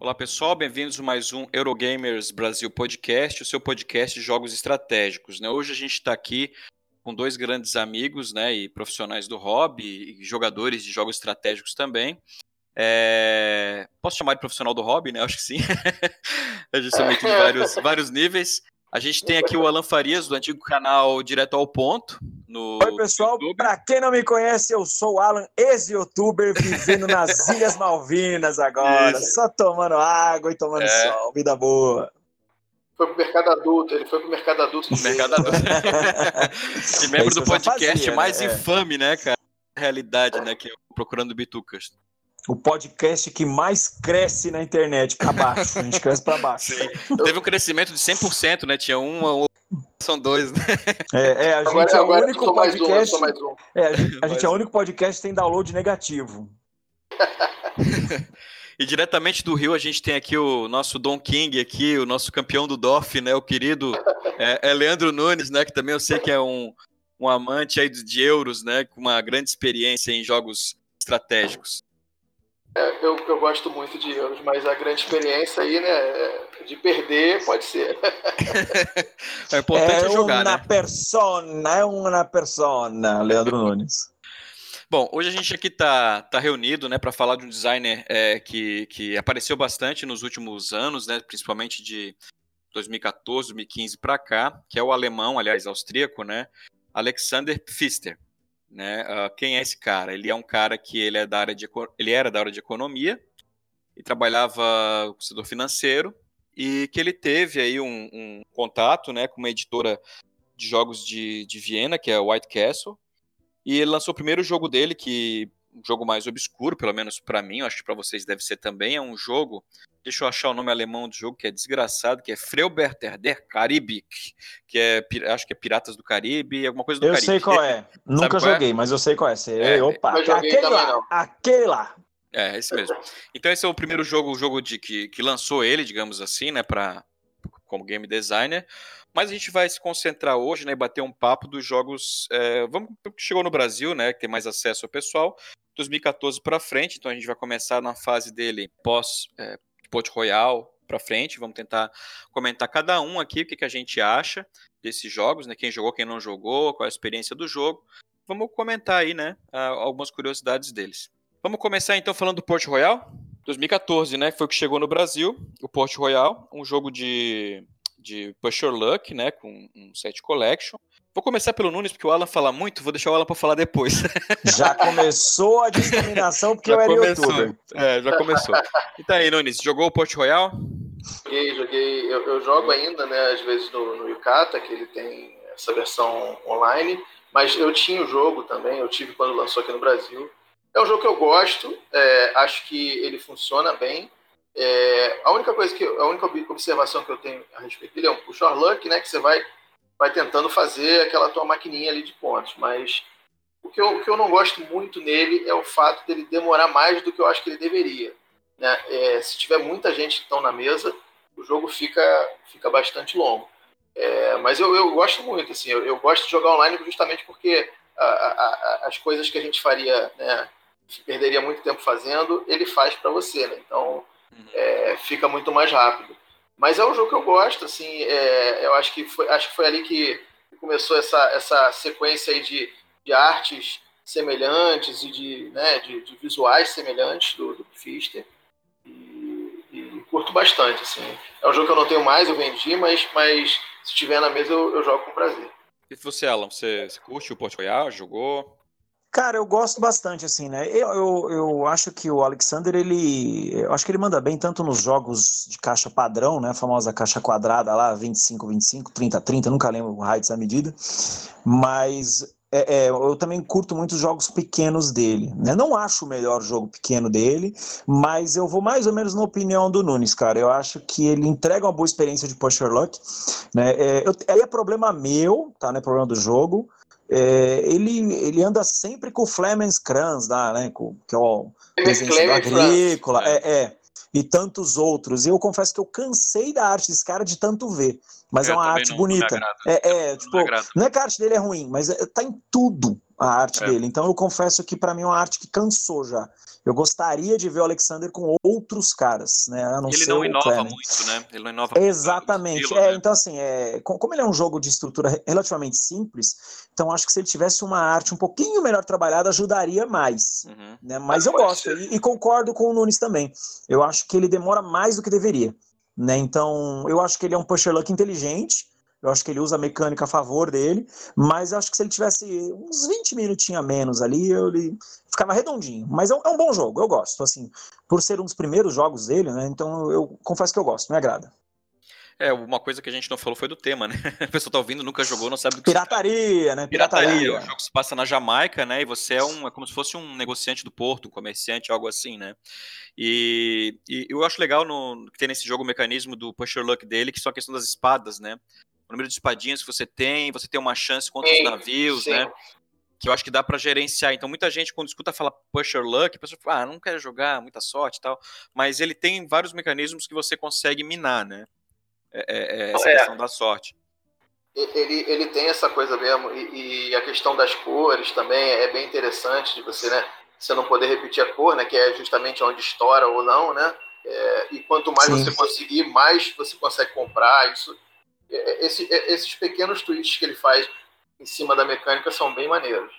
Olá pessoal, bem-vindos a mais um Eurogamers Brasil Podcast, o seu podcast de jogos estratégicos. Né? Hoje a gente está aqui com dois grandes amigos né, e profissionais do hobby, e jogadores de jogos estratégicos também. É... Posso chamar de profissional do hobby, né? Acho que sim. a gente também tem vários, vários níveis. A gente tem aqui o Alan Farias, do antigo canal Direto ao Ponto. No Oi, pessoal. Para quem não me conhece, eu sou o Alan, ex-youtuber, vivendo nas Ilhas Malvinas agora. Isso. Só tomando água e tomando é. sol. Vida boa. Foi pro mercado adulto, ele foi pro mercado adulto. No mercado adulto. e membro do podcast fazia, mais né? infame, né, cara? Realidade, né? Que é o Procurando Bitucas o podcast que mais cresce na internet, para baixo. A gente cresce para baixo. Sim. Teve um crescimento de 100%, né? Tinha um, são dois, né? É, é a gente agora, é o único podcast. Um, um. É, a gente, a gente é o único podcast que tem download negativo. E diretamente do Rio a gente tem aqui o nosso Don King aqui, o nosso campeão do DOF, né? O querido é, é Leandro Nunes, né? Que também eu sei que é um, um amante aí de euros, né? Com uma grande experiência em jogos estratégicos. É, eu, eu gosto muito de euros, mas a grande experiência aí, né, de perder pode ser. é importante é jogar, uma né? persona, é uma persona, Leandro Nunes. Bom, hoje a gente aqui está tá reunido né, para falar de um designer é, que, que apareceu bastante nos últimos anos, né, principalmente de 2014, 2015 para cá, que é o alemão, aliás, austríaco, né, Alexander Pfister. Né? Uh, quem é esse cara? Ele é um cara que ele é da área de ele era da área de economia e trabalhava no setor financeiro e que ele teve aí um, um contato, né, com uma editora de jogos de, de Viena, que é White Castle, e ele lançou o primeiro jogo dele, que um jogo mais obscuro, pelo menos para mim, eu acho que para vocês deve ser também, é um jogo Deixa eu achar o nome alemão do jogo, que é desgraçado, que é Freuberter der Karibik, que é, acho que é Piratas do Caribe, alguma coisa do eu Caribe. Eu sei qual é. Nunca é? joguei, é? mas eu sei qual é. Você, é opa, aquele lá, aquele lá. É, esse mesmo. Então esse é o primeiro jogo, o jogo de, que, que lançou ele, digamos assim, né, para como game designer. Mas a gente vai se concentrar hoje, né, e bater um papo dos jogos. É, vamos que chegou no Brasil, né, que tem mais acesso ao pessoal. 2014 para frente, então a gente vai começar na fase dele pós é, Pot Royal para frente. Vamos tentar comentar cada um aqui o que, que a gente acha desses jogos, né? Quem jogou, quem não jogou, qual a experiência do jogo. Vamos comentar aí, né? Algumas curiosidades deles. Vamos começar então falando do Port Royal. 2014, né? Foi o que chegou no Brasil, o Port Royal, um jogo de, de Pusher Luck, né? Com um set collection. Vou começar pelo Nunes, porque o Alan fala muito, vou deixar o Alan para falar depois. Já começou a discriminação, porque já eu era começou. youtuber. É, já começou. E tá aí, Nunes, jogou o Port Royal? Joguei, joguei. Eu, eu, jogo ainda, né, às vezes no, no Yukata, que ele tem essa versão online, mas eu tinha o jogo também, eu tive quando lançou aqui no Brasil. É um jogo que eu gosto, é, acho que ele funciona bem. É, a única coisa que a única observação que eu tenho a respeito dele é um push or luck, né, que você vai vai tentando fazer aquela tua maquininha ali de pontos. Mas o que, eu, o que eu não gosto muito nele é o fato dele demorar mais do que eu acho que ele deveria. Né? É, se tiver muita gente então na mesa, o jogo fica, fica bastante longo. É, mas eu, eu gosto muito, assim, eu, eu, gosto de jogar online justamente porque a, a, a, as coisas que a gente faria, né, perderia muito tempo fazendo, ele faz para você, né? Então. É, fica muito mais rápido. Mas é um jogo que eu gosto, assim, é, eu acho que, foi, acho que foi ali que começou essa, essa sequência aí de, de artes semelhantes e de, né, de, de visuais semelhantes do, do Fister. E, e, curto bastante, assim. É um jogo que eu não tenho mais, eu vendi, mas, mas se tiver na mesa eu, eu jogo com prazer. E você, Alan, você, você curte o Port Royal? Jogou? Cara, eu gosto bastante, assim, né? Eu, eu, eu, acho que o Alexander, ele. Eu acho que ele manda bem tanto nos jogos de caixa padrão, né? A famosa caixa quadrada lá, 25, 25, 30, 30, nunca lembro o raio dessa medida. Mas é, é, eu também curto muito os jogos pequenos dele. Né? Não acho o melhor jogo pequeno dele, mas eu vou mais ou menos na opinião do Nunes, cara. Eu acho que ele entrega uma boa experiência de Pusher Luck. Né? É, eu, aí é problema meu, tá? Não é problema do jogo é, ele, ele anda sempre com o Flemens Kranz lá, né? Com, que é o desenho agrícola, é, é, e tantos outros. E eu confesso que eu cansei da arte desse cara de tanto ver. Mas é, é uma arte não, bonita. Não é, é, tipo, não é que a arte dele é ruim, mas é, tá em tudo. A arte é. dele. Então eu confesso que para mim é uma arte que cansou já. Eu gostaria de ver o Alexander com outros caras, né? A não ele não inova muito, né? Ele não inova Exatamente. Estilo, é, né? Então, assim, é, como ele é um jogo de estrutura relativamente simples, então acho que se ele tivesse uma arte um pouquinho melhor trabalhada, ajudaria mais. Uhum. Né? Mas eu gosto, e, e, concordo com o Nunes também. Eu acho que ele demora mais do que deveria. Né? Então, eu acho que ele é um pusher luck inteligente, eu acho que ele usa a mecânica a favor dele, mas eu acho que se ele tivesse uns 20 minutinhos a menos ali, ele ficava redondinho. Mas é um, é um, bom jogo, eu gosto. Assim, por ser um dos primeiros jogos dele, né? Então eu confesso que eu gosto, me agrada. É, uma coisa que a gente não falou foi do tema, né? A pessoa tá ouvindo, nunca jogou, não sabe do que Pirataria, né? Pirataria. Pirataria. O jogo se passa na Jamaica, né? E você é um é como se fosse um negociante do porto, um comerciante, algo assim, né? E, e eu acho legal no, que tem nesse jogo o mecanismo do pusher luck dele, que são a questão das espadas, né? O número de espadinhas que você tem, você tem uma chance contra sim, os navios, sim. né? Que eu acho que dá para gerenciar. Então, muita gente, quando escuta fala pusher luck, a pessoa fala, ah, não quero jogar, muita sorte e tal. Mas ele tem vários mecanismos que você consegue minar, né? É, é, é essa é. questão da sorte. Ele, ele tem essa coisa mesmo, e, e, a questão das cores também é bem interessante de você, né? Você não poder repetir a cor, né? Que é justamente onde estoura ou não, né? É, e quanto mais Sim. você conseguir, mais você consegue comprar. Isso esse, é, esses pequenos tweets que ele faz em cima da mecânica são bem maneiros.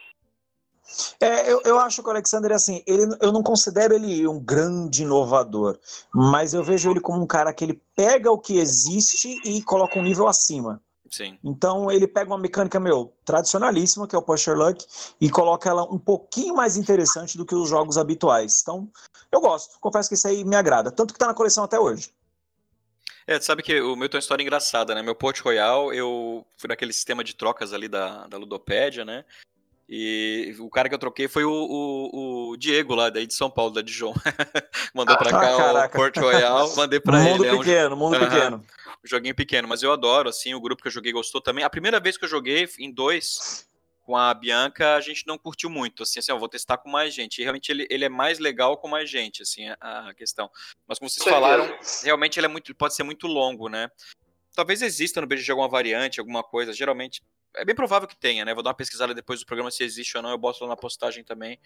É, eu, eu acho que o Alexander, assim, ele, eu não considero ele um grande inovador, mas eu vejo ele como um cara que ele pega o que existe e coloca um nível acima. Sim. Então ele pega uma mecânica, meu, tradicionalíssima, que é o Pusher Luck, e coloca ela um pouquinho mais interessante do que os jogos habituais. Então, eu gosto. Confesso que isso aí me agrada. Tanto que tá na coleção até hoje. É, tu sabe que o meu tem uma história engraçada, né? Meu Port Royal, eu fui naquele sistema de trocas ali da, da Ludopédia, né? E o cara que eu troquei foi o, o, o Diego lá, daí de São Paulo, da Dijon. Mandou pra cá caraca. o Port Royal, mandei pra mundo ele. Pequeno, é um... mundo uhum. pequeno, um joguinho pequeno, mas eu adoro, assim, o grupo que eu joguei gostou também. A primeira vez que eu joguei em dois, com a Bianca, a gente não curtiu muito, assim, assim, ó, vou testar com mais gente. E realmente ele, ele é mais legal com mais gente, assim, a, a questão. Mas como vocês falaram, realmente ele é muito, pode ser muito longo, né? Talvez exista no BGG alguma variante, alguma coisa. Geralmente, é bem provável que tenha, né? Vou dar uma pesquisada depois do programa se existe ou não. Eu boto lá na postagem também.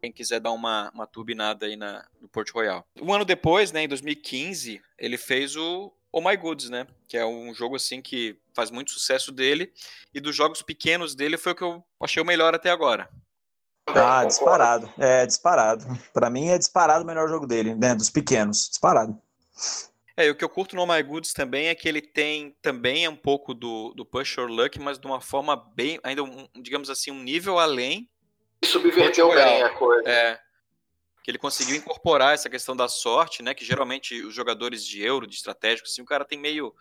Quem quiser dar uma, uma turbinada aí na, no Port Royal. Um ano depois, né, em 2015, ele fez o, Oh My Goods, né? Que é um jogo assim que faz muito sucesso dele. E dos jogos pequenos dele foi o que eu achei o melhor até agora. Ah, disparado. É, disparado. Para mim é disparado o melhor jogo dele, né? Dos pequenos. Disparado. É, e o que eu curto no Oh My Goods também é que ele tem também um pouco do, do Push or Luck, mas de uma forma bem, ainda, um, digamos assim, um nível além. Subverteu bem a coisa. É, que ele conseguiu incorporar essa questão da sorte, né? Que geralmente os jogadores de euro, de estratégico, assim, o cara tem meio.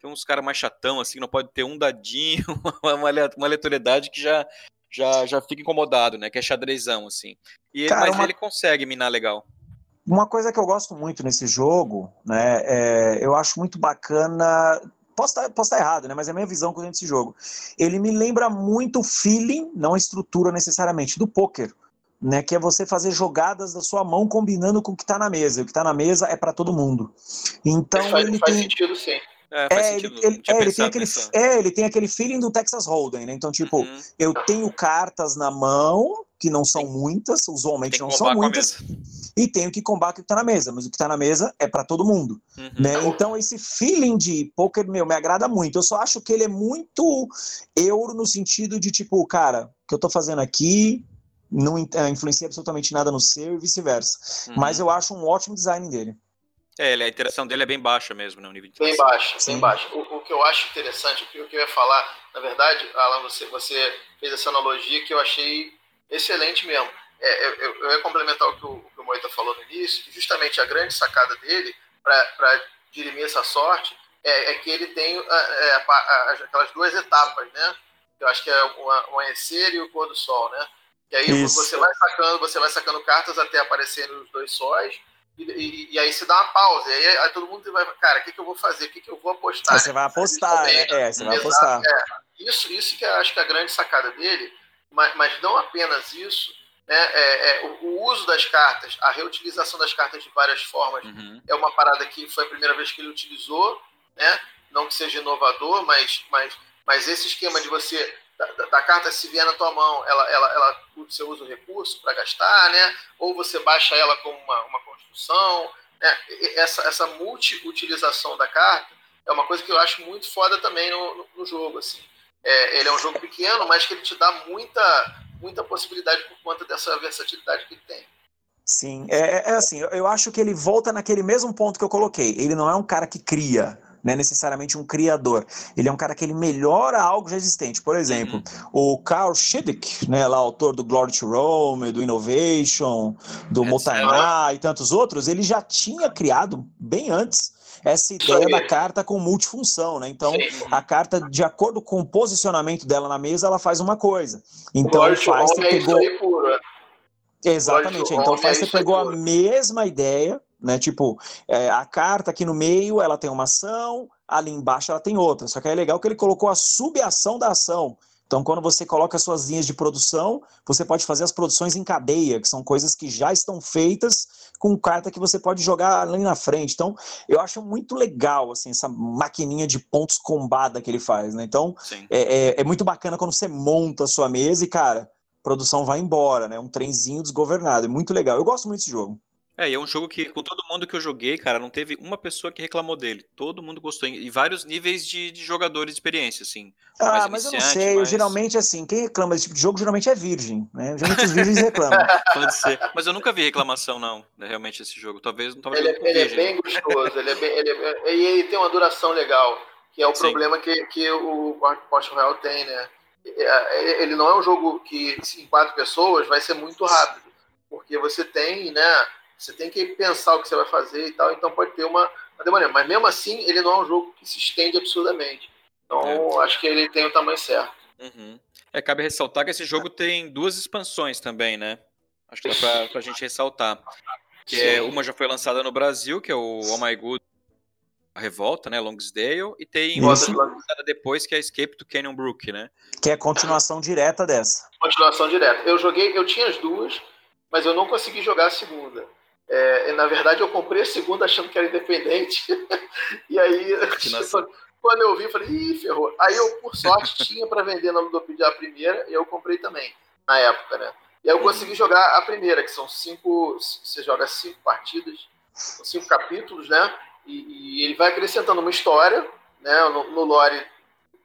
Tem uns caras mais chatão, assim, não pode ter um dadinho, uma, uma aleatoriedade que já, já, já fica incomodado, né? Que é xadrezão, assim. E cara, mas uma... ele consegue minar legal. Uma coisa que eu gosto muito nesse jogo, né? É, eu acho muito bacana posso estar, posso estar errado, né? Mas é a minha visão dentro desse jogo. Ele me lembra muito o feeling, não a estrutura necessariamente, do poker né, que é você fazer jogadas da sua mão combinando com o que está na mesa. E o que está na mesa é para todo mundo. Então faz, ele faz tem... sentido, sim. É, é, ele, ele, é, ele, tem aquele, é, ele tem aquele feeling do Texas Hold'em, né? Então, tipo, uhum. eu tenho cartas na mão, que não são muitas, usualmente não são muitas, e tenho que combater o que está na mesa, mas o que está na mesa é para todo mundo. Uhum. Né? Então, esse feeling de poker, meu, me agrada muito. Eu só acho que ele é muito euro no sentido de, tipo, cara, o que eu estou fazendo aqui não é, influencia absolutamente nada no seu e vice-versa. Uhum. Mas eu acho um ótimo design dele. É, a interação dele é bem baixa mesmo, né? O nível de bem baixa, bem baixa. O, o, que eu acho interessante, o que eu ia falar, na verdade, Alan, você, você fez essa analogia que eu achei excelente mesmo. É, eu, eu, ia complementar o que o, o, o Moita falou no início, que justamente a grande sacada dele para dirimir essa sorte é, é que ele tem é, a, a, aquelas duas etapas, né? Eu acho que é o amanhecer e o pôr do sol, né? E aí Isso. você vai sacando, você vai sacando cartas até aparecerem os dois sóis. E, e, e, aí você dá uma pausa. E aí, aí todo mundo vai, cara, o que, que eu vou fazer? O que, que eu vou apostar? Você vai apostar, né? É, você vai apostar. É. Isso, isso que eu acho que é a grande sacada dele, mas, mas não apenas isso, né? É, é o, o, uso das cartas, a reutilização das cartas de várias formas uhum. é uma parada que foi a primeira vez que ele utilizou, né? Não que seja inovador, mas, mas, mas esse esquema de você da, da, carta, se vier na tua mão, ela, ela, ela, você usa o recurso para gastar, né? Ou você baixa ela como uma, uma construção. Né? Essa, essa multi-utilização da carta é uma coisa que eu acho muito foda também no, no, no jogo. Assim. É, ele é um jogo pequeno, mas que ele te dá muita, muita possibilidade por conta dessa versatilidade que ele tem. Sim, é, é assim, eu acho que ele volta naquele mesmo ponto que eu coloquei. Ele não é um cara que cria, não é necessariamente um criador. Ele é um cara que ele melhora algo já existente. Por exemplo, uhum. o Carl Schidick, né, lá, autor do Glory to Rome, do Innovation, do Motainá e tantos outros, ele já tinha criado bem antes essa ideia da carta com multifunção, né? Então, Sim. a carta, de acordo com o posicionamento dela na mesa, ela faz uma coisa. Então, faz que pegou... Exatamente. Então, faz que pegou a mesma ideia né? Tipo, é, a carta aqui no meio ela tem uma ação, ali embaixo ela tem outra. Só que é legal que ele colocou a subação da ação. Então, quando você coloca suas linhas de produção, você pode fazer as produções em cadeia, que são coisas que já estão feitas com carta que você pode jogar ali na frente. Então, eu acho muito legal, assim, essa maquininha de pontos combada que ele faz, né? Então, é, é, é, muito bacana quando você monta a sua mesa e, cara, produção vai embora, né? Um trenzinho desgovernado. É muito legal. Eu gosto muito desse jogo. É, e é um jogo que, com todo mundo que eu joguei, cara, não teve uma pessoa que reclamou dele. Todo mundo gostou. E vários níveis de, de jogadores de experiência, assim. Ah, mas eu não sei. Mas... Geralmente, assim, quem reclama desse tipo de jogo geralmente é virgem, né? Geralmente os virgens reclamam. Pode ser. Mas eu nunca vi reclamação, não, né, realmente, esse jogo. Talvez não talvez Ele, é, ele é bem gostoso. ele é bem, ele é, e ele tem uma duração legal, que é o Sim. problema que, que o Porsche Royal tem, né? É, ele não é um jogo que, em quatro pessoas, vai ser muito rápido. Porque você tem, né? Você tem que pensar o que você vai fazer e tal, então pode ter uma, uma demora. Mas mesmo assim, ele não é um jogo que se estende absurdamente. Então, é. acho que ele tem o tamanho certo. Uhum. É, cabe ressaltar que esse jogo tem duas expansões também, né? Acho que dá pra, pra gente ressaltar. Que é, uma já foi lançada no Brasil, que é o Oh My Good a Revolta, né? Longsdale, e tem outra lançada depois, que é Escape to Canyon Brook, né? Que é a continuação direta dessa. Continuação direta. Eu joguei, eu tinha as duas, mas eu não consegui jogar a segunda. É, na verdade, eu comprei a segunda achando que era independente. e aí, quando eu vi, eu falei, ih, ferrou. Aí eu, por sorte, tinha para vender na Ludopedia a primeira e eu comprei também, na época, né? E aí eu consegui jogar a primeira, que são cinco. Você joga cinco partidas, cinco capítulos, né? E, e ele vai acrescentando uma história, né? No, no lore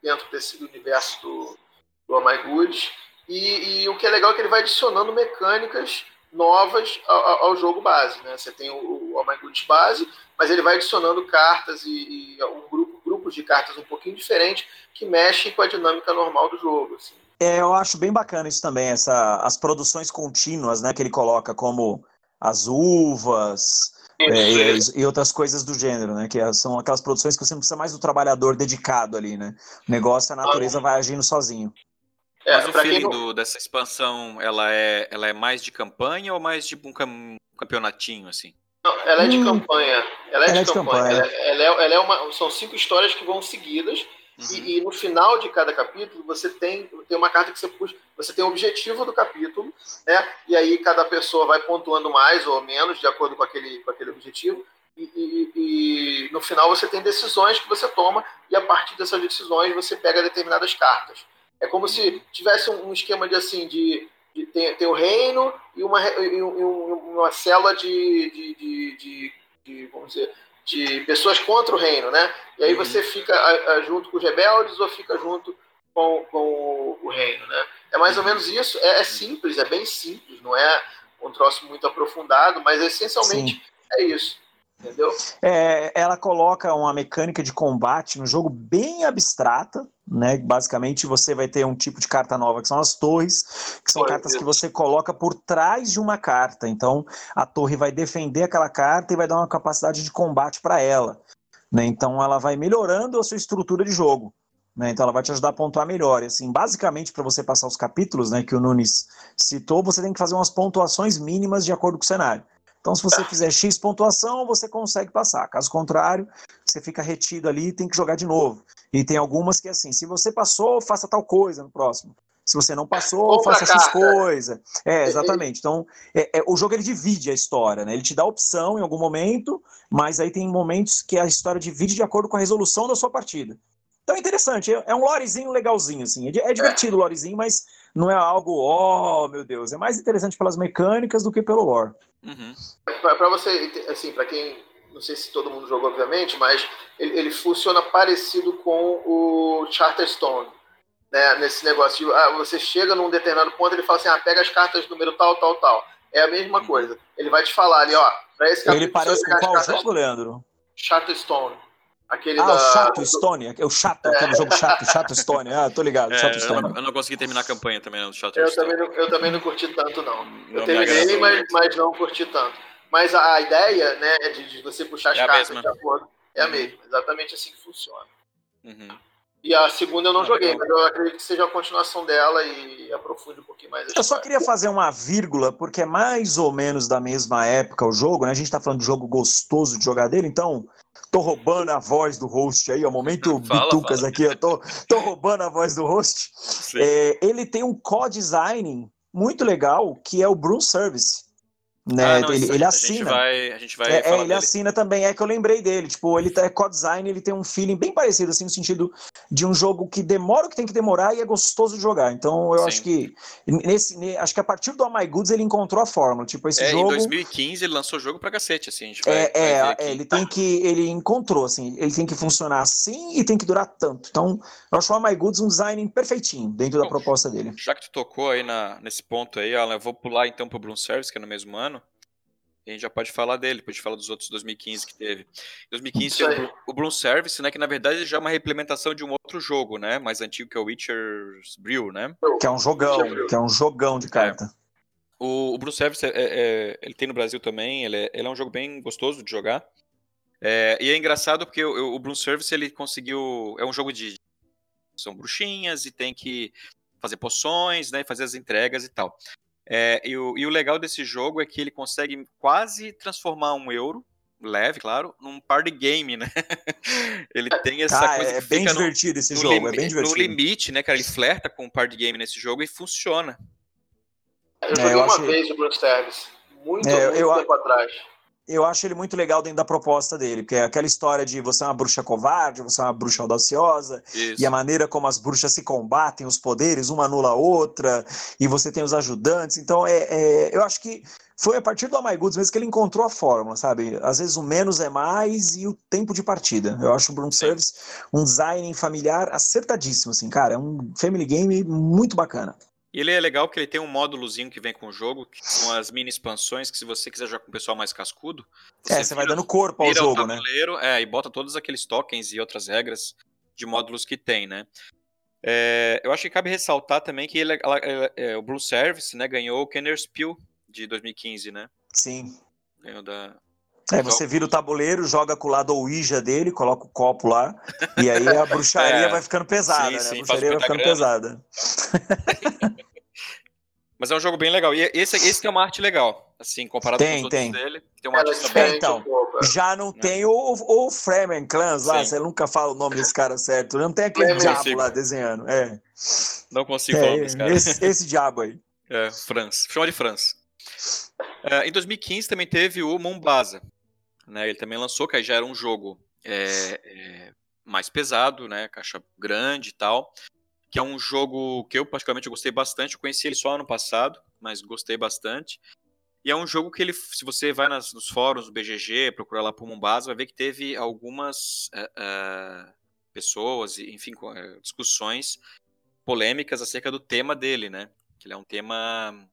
dentro desse universo do, do Oh My Good. E, e o que é legal é que ele vai adicionando mecânicas novas ao, ao, jogo base. Né? Você tem o, o base, mas ele vai adicionando cartas e, e um grupo, grupos de cartas um pouquinho diferentes que mexem com a dinâmica normal do jogo. Assim. É, eu acho bem bacana isso também, essa, as produções contínuas né, que ele coloca, como as uvas. É, e, e, outras coisas do gênero, né? Que são aquelas produções que você não precisa mais do trabalhador dedicado ali, né? O negócio, a natureza vai agindo sozinho. É, Mas o feeling não... do, dessa expansão, ela é, ela é mais de campanha ou mais tipo um, cam, campeonatinho, assim? Não, ela é de hum, campanha. Ela é, ela de, é de campanha. campanha. Ela, ela, é, ela é uma, são cinco histórias que vão seguidas. Uhum. E, e, no final de cada capítulo você tem, tem uma carta que você puxa, você tem o objetivo do capítulo, né? E aí cada pessoa vai pontuando mais ou menos de acordo com aquele, com aquele objetivo. E, e, e, no final você tem decisões que você toma e a partir dessas decisões você pega determinadas cartas. É como se tivesse um esquema de assim, de, de tem, tem o reino e uma, e uma célula de, de, de, de, de vamos dizer, de pessoas contra o reino, né? E aí uhum. você fica junto com os rebeldes ou fica junto com, com o, o reino, né? É mais ou uhum. menos isso. É, é, simples, é bem simples, não é um troço muito aprofundado, mas essencialmente Sim. é isso. Entendeu? É, ela coloca uma mecânica de combate no jogo bem abstrata, né? Basicamente você vai ter um tipo de carta nova que são as torres, que são cartas que você coloca por trás de uma carta. Então a torre vai defender aquela carta e vai dar uma capacidade de combate para ela. Né? Então ela vai melhorando a sua estrutura de jogo. Né? Então ela vai te ajudar a pontuar melhor. E, assim, basicamente, para você passar os capítulos né, que o Nunes citou, você tem que fazer umas pontuações mínimas de acordo com o cenário. Então, se você fizer X pontuação, você consegue passar. Caso contrário, você fica retido ali e tem que jogar de novo. E tem algumas que, assim, se você passou, faça tal coisa no próximo. Se você não passou, faça X coisa. É, exatamente. Então, é, é, o jogo ele divide a história, né? Ele te dá opção em algum momento, mas aí tem momentos que a história divide de acordo com a resolução da sua partida. Então é interessante, é um lorezinho legalzinho, assim. É, é divertido o lorezinho, mas não é algo, oh, meu Deus. É mais interessante pelas mecânicas do que pelo lore. Uhum. Para você, assim, para quem, não sei se todo mundo jogou, obviamente, mas ele, ele funciona parecido com o Charterstone. Né, nesse negócio de ah, você chega num determinado ponto ele fala assim: ah, pega as cartas número tal, tal, tal. É a mesma uhum. coisa. Ele vai te falar ali, ó, pra esse Ele parece com qual jogo, Leandro? Charterstone. Aquele ah, da... o Chato Stone, é o chato, é. aquele jogo chato, Chato Stone. Ah, tô ligado, é, Chato Stone. Eu não, eu não, consegui terminar a campanha também, não, do Chato eu Stone. Também não, eu também não curti tanto, não. não eu terminei, mas, mas não curti tanto. Mas a, a ideia, né, é de, de, você puxar as é cartas de acordo, é uhum. a mesma. Exatamente assim que funciona. Uhum. E a segunda eu não ah, joguei, mas eu acredito que seja a continuação dela e aprofunde um pouquinho mais. Eu só queria fazer uma vírgula, porque é mais ou menos da mesma época o jogo, né? A gente tá falando de jogo gostoso de jogar dele, então tô roubando a voz do host aí, ó, momento fala, bitucas fala. aqui, eu tô, tô roubando a voz do host. É, ele tem um co-design muito legal, que é o Broom Service. Né? Ah, não, ele, ele assina. A gente vai, a gente vai é, é ele dele. assina também, é que eu lembrei dele. Tipo, ele é co-design, ele tem um feeling bem parecido, assim, no sentido de um jogo que demora o que tem que demorar e é gostoso de jogar. Então, eu Sim. acho que nesse, acho que a partir do Oh My Goods ele encontrou a fórmula. Tipo, esse é, jogo. Em 2015 ele lançou o jogo pra cacete, assim. Vai, é, é, é ele tem que. Ele encontrou, assim, ele tem que funcionar assim e tem que durar tanto. Então, eu acho o Oh My Goods um design perfeitinho dentro Bom, da proposta dele. Já que tu tocou aí na, nesse ponto aí, Alan, eu vou pular então pro Bloom Service, que é no mesmo ano a gente já pode falar dele, pode falar dos outros 2015 que teve. Em 2015 teve o, o Bloom Service, né, que na verdade já é uma reimplementação de um outro jogo, né, mais antigo que é o Witcher's Brew, né? Que é um jogão, que é um jogão de carta. É. O, o Bloom Service, é, é, ele tem no Brasil também, ele é, ele é um jogo bem gostoso de jogar. É, e é engraçado porque o, o Bloom Service, ele conseguiu, é um jogo de são bruxinhas e tem que fazer poções, né, fazer as entregas e tal. É, e, o, e o legal desse jogo é que ele consegue quase transformar um euro, leve, claro, num party game, né? ele tem essa ah, coisa é bem divertido no, esse no jogo, é bem divertido. No limite, né, cara? Ele flerta com o party game nesse jogo e funciona. Eu joguei é, eu uma achei... vez o Blue Service, muito, é, muito eu, tempo atrás eu acho ele muito legal dentro da proposta dele, porque é aquela história de você é uma bruxa covarde, você é uma bruxa audaciosa, Isso. e a maneira como as bruxas se combatem, os poderes, uma anula a outra, e você tem os ajudantes. Então, é, é eu acho que foi a partir do Oh My Goods mesmo que ele encontrou a fórmula, sabe? Às vezes o menos é mais e o tempo de partida. Eu acho o Broom Service um design familiar acertadíssimo, assim, cara. É um family game muito bacana. E ele é legal porque ele tem um módulozinho que vem com o jogo, que são as mini expansões, que se você quiser jogar com o pessoal mais cascudo... Você é, você vai dando corpo ao jogo, né? É, e bota todos aqueles tokens e outras regras de módulos que tem, né? É, eu acho que cabe ressaltar também que ele, é, o Blue Service né, ganhou o Kenner Spiel de 2015, né? Sim. Ganhou da, é, você vira o tabuleiro, joga com o lado Ouija dele, coloca o copo lá, e aí a bruxaria é, vai ficando pesada, sim, né? Sim, a bruxaria vai ficando pesada. Mas é um jogo bem legal. E esse, esse tem uma arte legal, assim, comparado tem, com os tem. outros dele. Tem uma arte. Então, já não é. tem o, o Fremen Clans lá, Sim. você nunca fala o nome desse cara certo. Não tem aquele não diabo consigo. lá desenhando. É. Não consigo é, cara. Esse, esse diabo aí. É, Franz. Chama de Franz. É, em 2015 também teve o Mombasa. Né? Ele também lançou, que aí já era um jogo é, é, mais pesado, né? Caixa grande e tal que é um jogo que eu particularmente gostei bastante. Eu conheci ele só ano passado, mas gostei bastante. E é um jogo que ele, se você vai nas, nos fóruns do BGG, procurar lá por Mombasa, vai ver que teve algumas uh, uh, pessoas, enfim, uh, discussões polêmicas acerca do tema dele, né? Que ele é um tema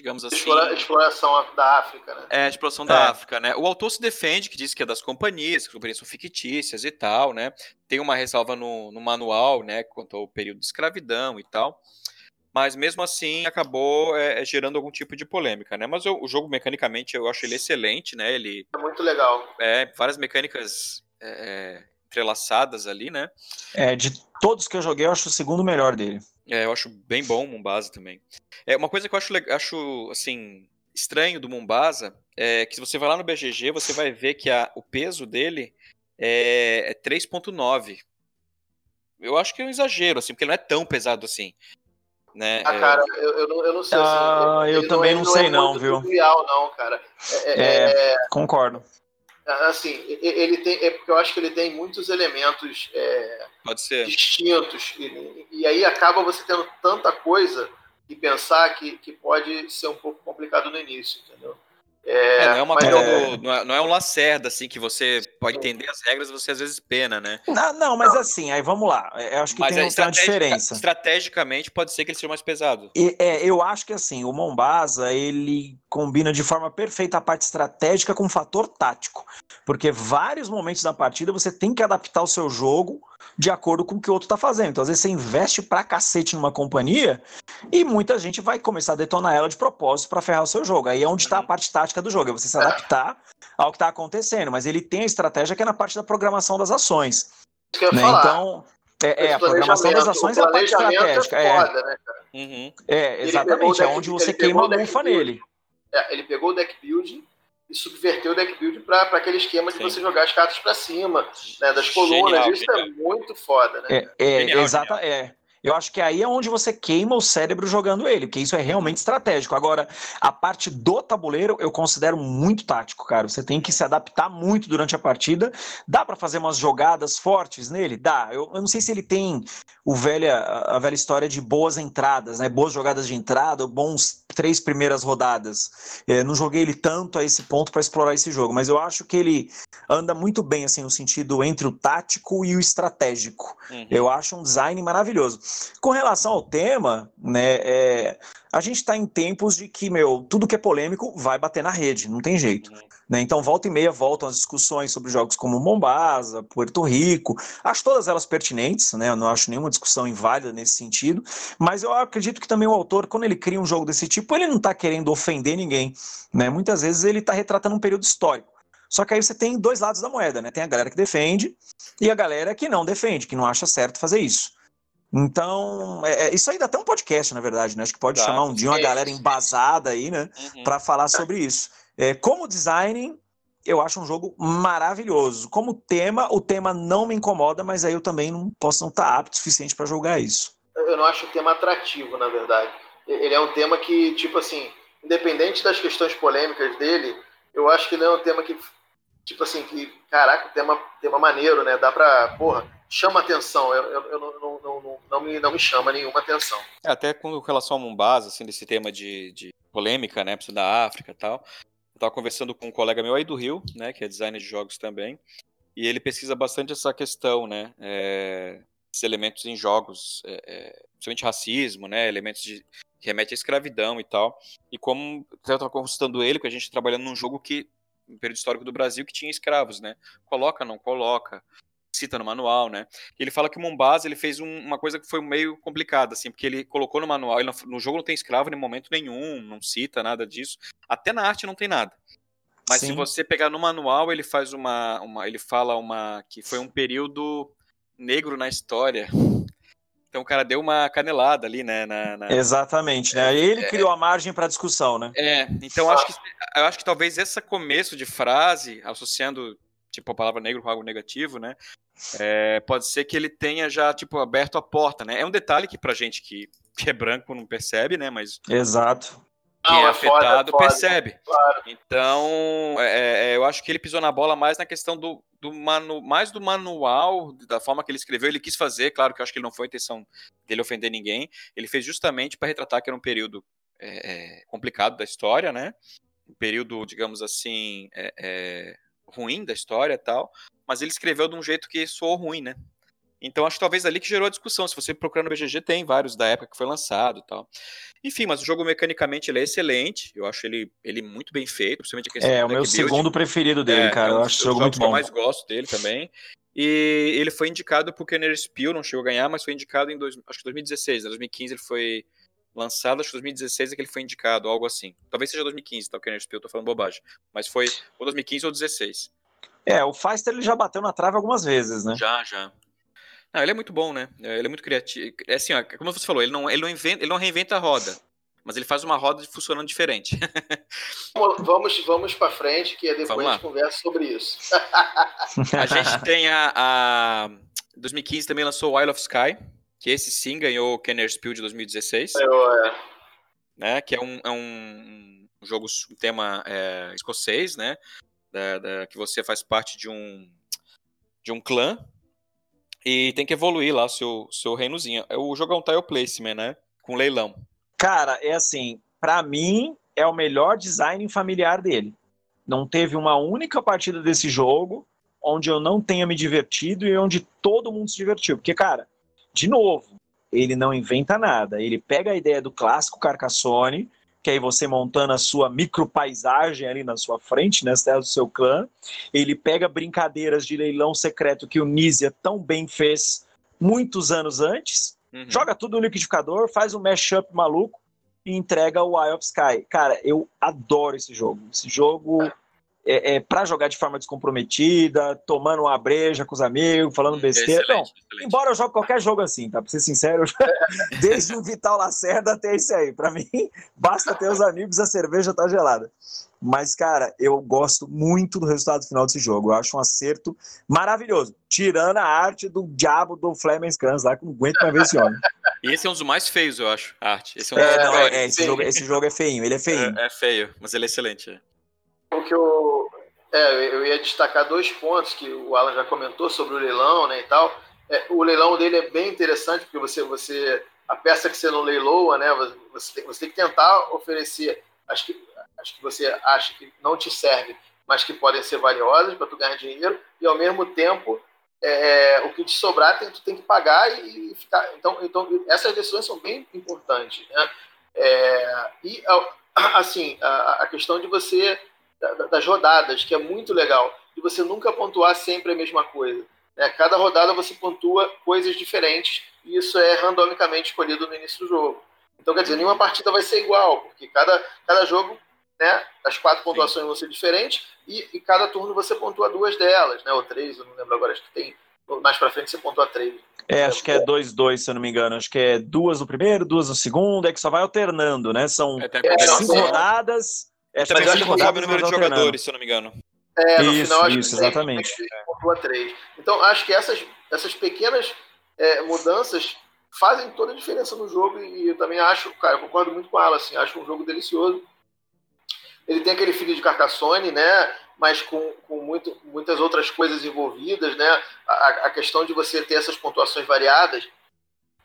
digamos assim. Exploração da África, né? É, exploração é. da África, né? O autor se defende, que diz que é das companhias, que as companhias são fictícias e tal, né? Tem uma ressalva no, no manual, né, quanto ao período de escravidão e tal. Mas mesmo assim acabou é, é gerando algum tipo de polêmica, né? Mas o, o, jogo mecanicamente eu acho ele excelente, né? Ele é muito legal. É, várias mecânicas é, entrelaçadas ali, né? É, de todos que eu joguei, eu acho o segundo melhor dele. É, eu acho bem bom o Mombasa também. É, uma coisa que eu acho, acho assim, estranho do Mombasa é que se você vai lá no BGG, você vai ver que a, o peso dele é, é 3.9. Eu acho que é um exagero, assim, porque ele não é tão pesado assim. Né? Ah, cara, é... eu, eu, não, eu não sei. Ah, assim, eu também não, não sei, não, não viu? Real, não, cara. É, é, é, concordo. Assim, ele tem, é porque eu acho que ele tem muitos elementos é, distintos e, e, aí acaba você tendo tanta coisa e pensar que, que pode ser um pouco complicado no início, entendeu? É, é, não, é uma mas, é... Não, é, não é um lacerda, assim, que você pode entender as regras e você às vezes pena, né? Não, não mas assim, aí vamos lá. É, eu acho que mas tem, tem uma diferença. Estrategicamente pode ser que ele seja mais pesado. E, é, eu acho que assim, o Mombasa, ele combina de forma perfeita a parte estratégica com o fator tático. Porque vários momentos da partida você tem que adaptar o seu jogo de acordo com o que o outro está fazendo. Então, às vezes, você investe pra cacete numa companhia e muita gente vai começar a detonar ela de propósito para ferrar o seu jogo. Aí é onde está a parte tática do jogo, é você se adaptar ao que está acontecendo. Mas ele tem a estratégia que é na parte da programação das ações. Né? Então, é, é, a programação das ações é a parte estratégica. É, foda, né, uhum. é exatamente, é onde você queima a bufa nele. É, ele pegou o deck building e subverter o deck build para aquele esquema de Sim. você jogar as cartas para cima, né, das colunas. Genial, Isso é genial. é muito foda, né? É, é genial, exata, é. Eu acho que aí é onde você queima o cérebro jogando ele, porque isso é realmente estratégico. Agora, a parte do tabuleiro eu considero muito tático, cara. Você tem que se adaptar muito durante a partida. Dá para fazer umas jogadas fortes nele? Dá. Eu, eu, não sei se ele tem o velha, a velha história de boas entradas, né? Boas jogadas de entrada, bons três primeiras rodadas. É, não joguei ele tanto a esse ponto para explorar esse jogo, mas eu acho que ele anda muito bem assim no sentido entre o tático e o estratégico. Uhum. Eu acho um design maravilhoso. Com relação ao tema, né, é, a gente está em tempos de que, meu, tudo que é polêmico vai bater na rede, não tem jeito. Uhum. Né? Então, volta e meia voltam as discussões sobre jogos como Mombasa, Puerto Rico. Acho todas elas pertinentes, né? Eu não acho nenhuma discussão inválida nesse sentido. Mas eu acredito que também o autor, quando ele cria um jogo desse tipo, ele não está querendo ofender ninguém. Né? Muitas vezes ele está retratando um período histórico. Só que aí você tem dois lados da moeda, né? Tem a galera que defende e a galera que não defende, que não acha certo fazer isso. Então, é, é, isso aí dá até um podcast, na verdade, né? Acho que pode chamar um dia uma galera embasada aí, né? Uhum. Para falar sobre isso. É, como design, eu acho um jogo maravilhoso. Como tema, o tema não me incomoda, mas aí eu também não posso não estar tá apto o suficiente para jogar isso. Eu não acho o tema atrativo, na verdade. Ele é um tema que, tipo assim, independente das questões polêmicas dele, eu acho que ele é um tema que, tipo assim, que, caraca, tema, tema maneiro, né? Dá pra, porra, chama atenção. Eu, eu, eu não, não, não, não, me, não me chama nenhuma atenção. É, até com relação ao Mombasa, assim, desse tema de, de polêmica, né, da África e tal. Eu estava conversando com um colega meu aí do Rio, né, que é designer de jogos também, e ele pesquisa bastante essa questão, né, é, esses elementos em jogos, é, é, principalmente racismo, né, elementos de, que remetem à escravidão e tal. E como eu estava consultando ele, que a gente trabalhando num jogo que, um período histórico do Brasil, que tinha escravos, né? Coloca, não coloca cita no manual, né? Ele fala que o Mombasa ele fez um, uma coisa que foi meio complicada, assim, porque ele colocou no manual, não, no jogo não tem escravo em momento nenhum, não cita nada disso, até na arte não tem nada. Mas Sim. se você pegar no manual, ele faz uma, uma, ele fala uma que foi um período negro na história. Então o cara deu uma canelada ali, né? Na, na... Exatamente, né? Ele é, criou a margem para discussão, né? É, então acho que eu acho que talvez esse começo de frase, associando tipo a palavra negro com algo negativo, né? É, pode ser que ele tenha já tipo aberto a porta, né? É um detalhe que pra gente que, que é branco não percebe, né? Mas exato. Quem não, é, é afetado foda, percebe. Claro. Então, é, é, eu acho que ele pisou na bola mais na questão do, do manu, mais do manual, da forma que ele escreveu. Ele quis fazer, claro que eu acho que ele não foi a intenção dele ofender ninguém. Ele fez justamente para retratar que era um período é, é, complicado da história, né? Um período, digamos assim, ruim da história e tal, mas ele escreveu de um jeito que soou ruim, né? Então acho que talvez ali que gerou a discussão. Se você procurar no BGG, tem vários da época que foi lançado e tal. Enfim, mas o jogo mecanicamente ele é excelente. Eu acho ele, ele muito bem feito, principalmente a questão É, o meu build. segundo preferido dele, é, cara. É um eu acho o jogo muito bom. eu mais gosto dele também. E ele foi indicado pro Kenner Spiel, não chegou a ganhar, mas foi indicado em dois, acho que 2016. Em 2015 ele foi lançado, acho que 2016 é que ele foi indicado, algo assim. Talvez seja 2015, tá? O Kenner Spiel, tô falando bobagem. Mas foi ou 2015 ou 2016. É, o Feister ele já bateu na trave algumas vezes, né? Já, já. Não, ele é muito bom, né? Ele é muito criativo. É assim, ó, como você falou, ele não, ele não, inventa, ele não reinventa a roda, mas ele faz uma roda funcionando diferente. vamos vamos para frente, que depois a gente conversa sobre isso. a gente tem a, a 2015 também lançou Wild of Sky, que esse sim ganhou o Kenner Spiel de 2016. Eu, é. Né, que é um, é um jogo, um tema é, escocês, né? da, da, que você faz parte de um de um clã e tem que evoluir lá seu, seu reinozinho. O jogo é um tile placement, né? Com leilão. Cara, é assim, para mim é o melhor design familiar dele. Não teve uma única partida desse jogo onde eu não tenha me divertido e onde todo mundo se divertiu. Porque, cara, de novo, ele não inventa nada. Ele pega a ideia do clássico Carcassone, que aí você montando a sua micropaisagem ali na sua frente, nas terras do seu clã. Ele pega brincadeiras de leilão secreto que o Nizia tão bem fez muitos anos antes, uhum. joga tudo no liquidificador, faz um mashup maluco e entrega o Eye of Sky. Cara, eu adoro esse jogo. Esse jogo é, é para jogar de forma descomprometida, tomando uma breja com os amigos, falando besteira. Excelente, excelente. embora eu jogue qualquer jogo assim, tá? Pra ser sincero, desde o Vital Lacerda até esse aí. Pra mim, basta ter os amigos e a cerveja tá gelada. Mas, cara, eu gosto muito do resultado final desse jogo. Eu acho um acerto maravilhoso. Tirando a arte do diabo do Flemens Kranz lá, que não aguento mais ver esse homem. E esse é um dos mais feios, eu acho, a arte. Esse é, um é, não, é, é esse, jogo, esse jogo é feinho, ele é feinho. É, é feio, mas ele é excelente. É. O que eu, é, eu ia destacar dois pontos que o Alan já comentou sobre o leilão, né, e tal. É, o leilão dele é bem interessante porque você, você a peça que você não leiloa, né, você tem, você tem que tentar oferecer as que, as que você acha que não te servem, mas que podem ser valiosas para tu ganhar dinheiro e ao mesmo tempo é, o que te sobrar tem, tu tem que pagar e, ficar. Então, então essas decisões são bem importantes, né? É, e assim a, a questão de você das rodadas, que é muito legal, e você nunca pontuar sempre a mesma coisa. Né? Cada rodada você pontua coisas diferentes e isso é randomicamente escolhido no início do jogo. Então, quer dizer, nenhuma partida vai ser igual, porque cada, cada jogo, né, as quatro pontuações Sim. vão ser diferentes e, e, cada turno você pontua duas delas, né, ou três, eu não lembro agora, acho que tem mais para frente você pontua três. É, acho que é 2-2, se eu não me engano. Acho que é duas no primeiro, duas no segundo, é que só vai alternando, né? São é, cinco rodadas é, também acho que conforme o número de jogadores, se eu não me engano. É, no isso, final acho isso, que exatamente. três. Então, acho que essas, essas pequenas é, mudanças fazem toda a diferença no jogo e eu também acho, cara, eu concordo muito com ela, assim, acho um jogo delicioso. Ele tem aquele filho de Carcassone, né? Mas com, com muito, muitas outras coisas envolvidas, né? A, a questão de você ter essas pontuações variadas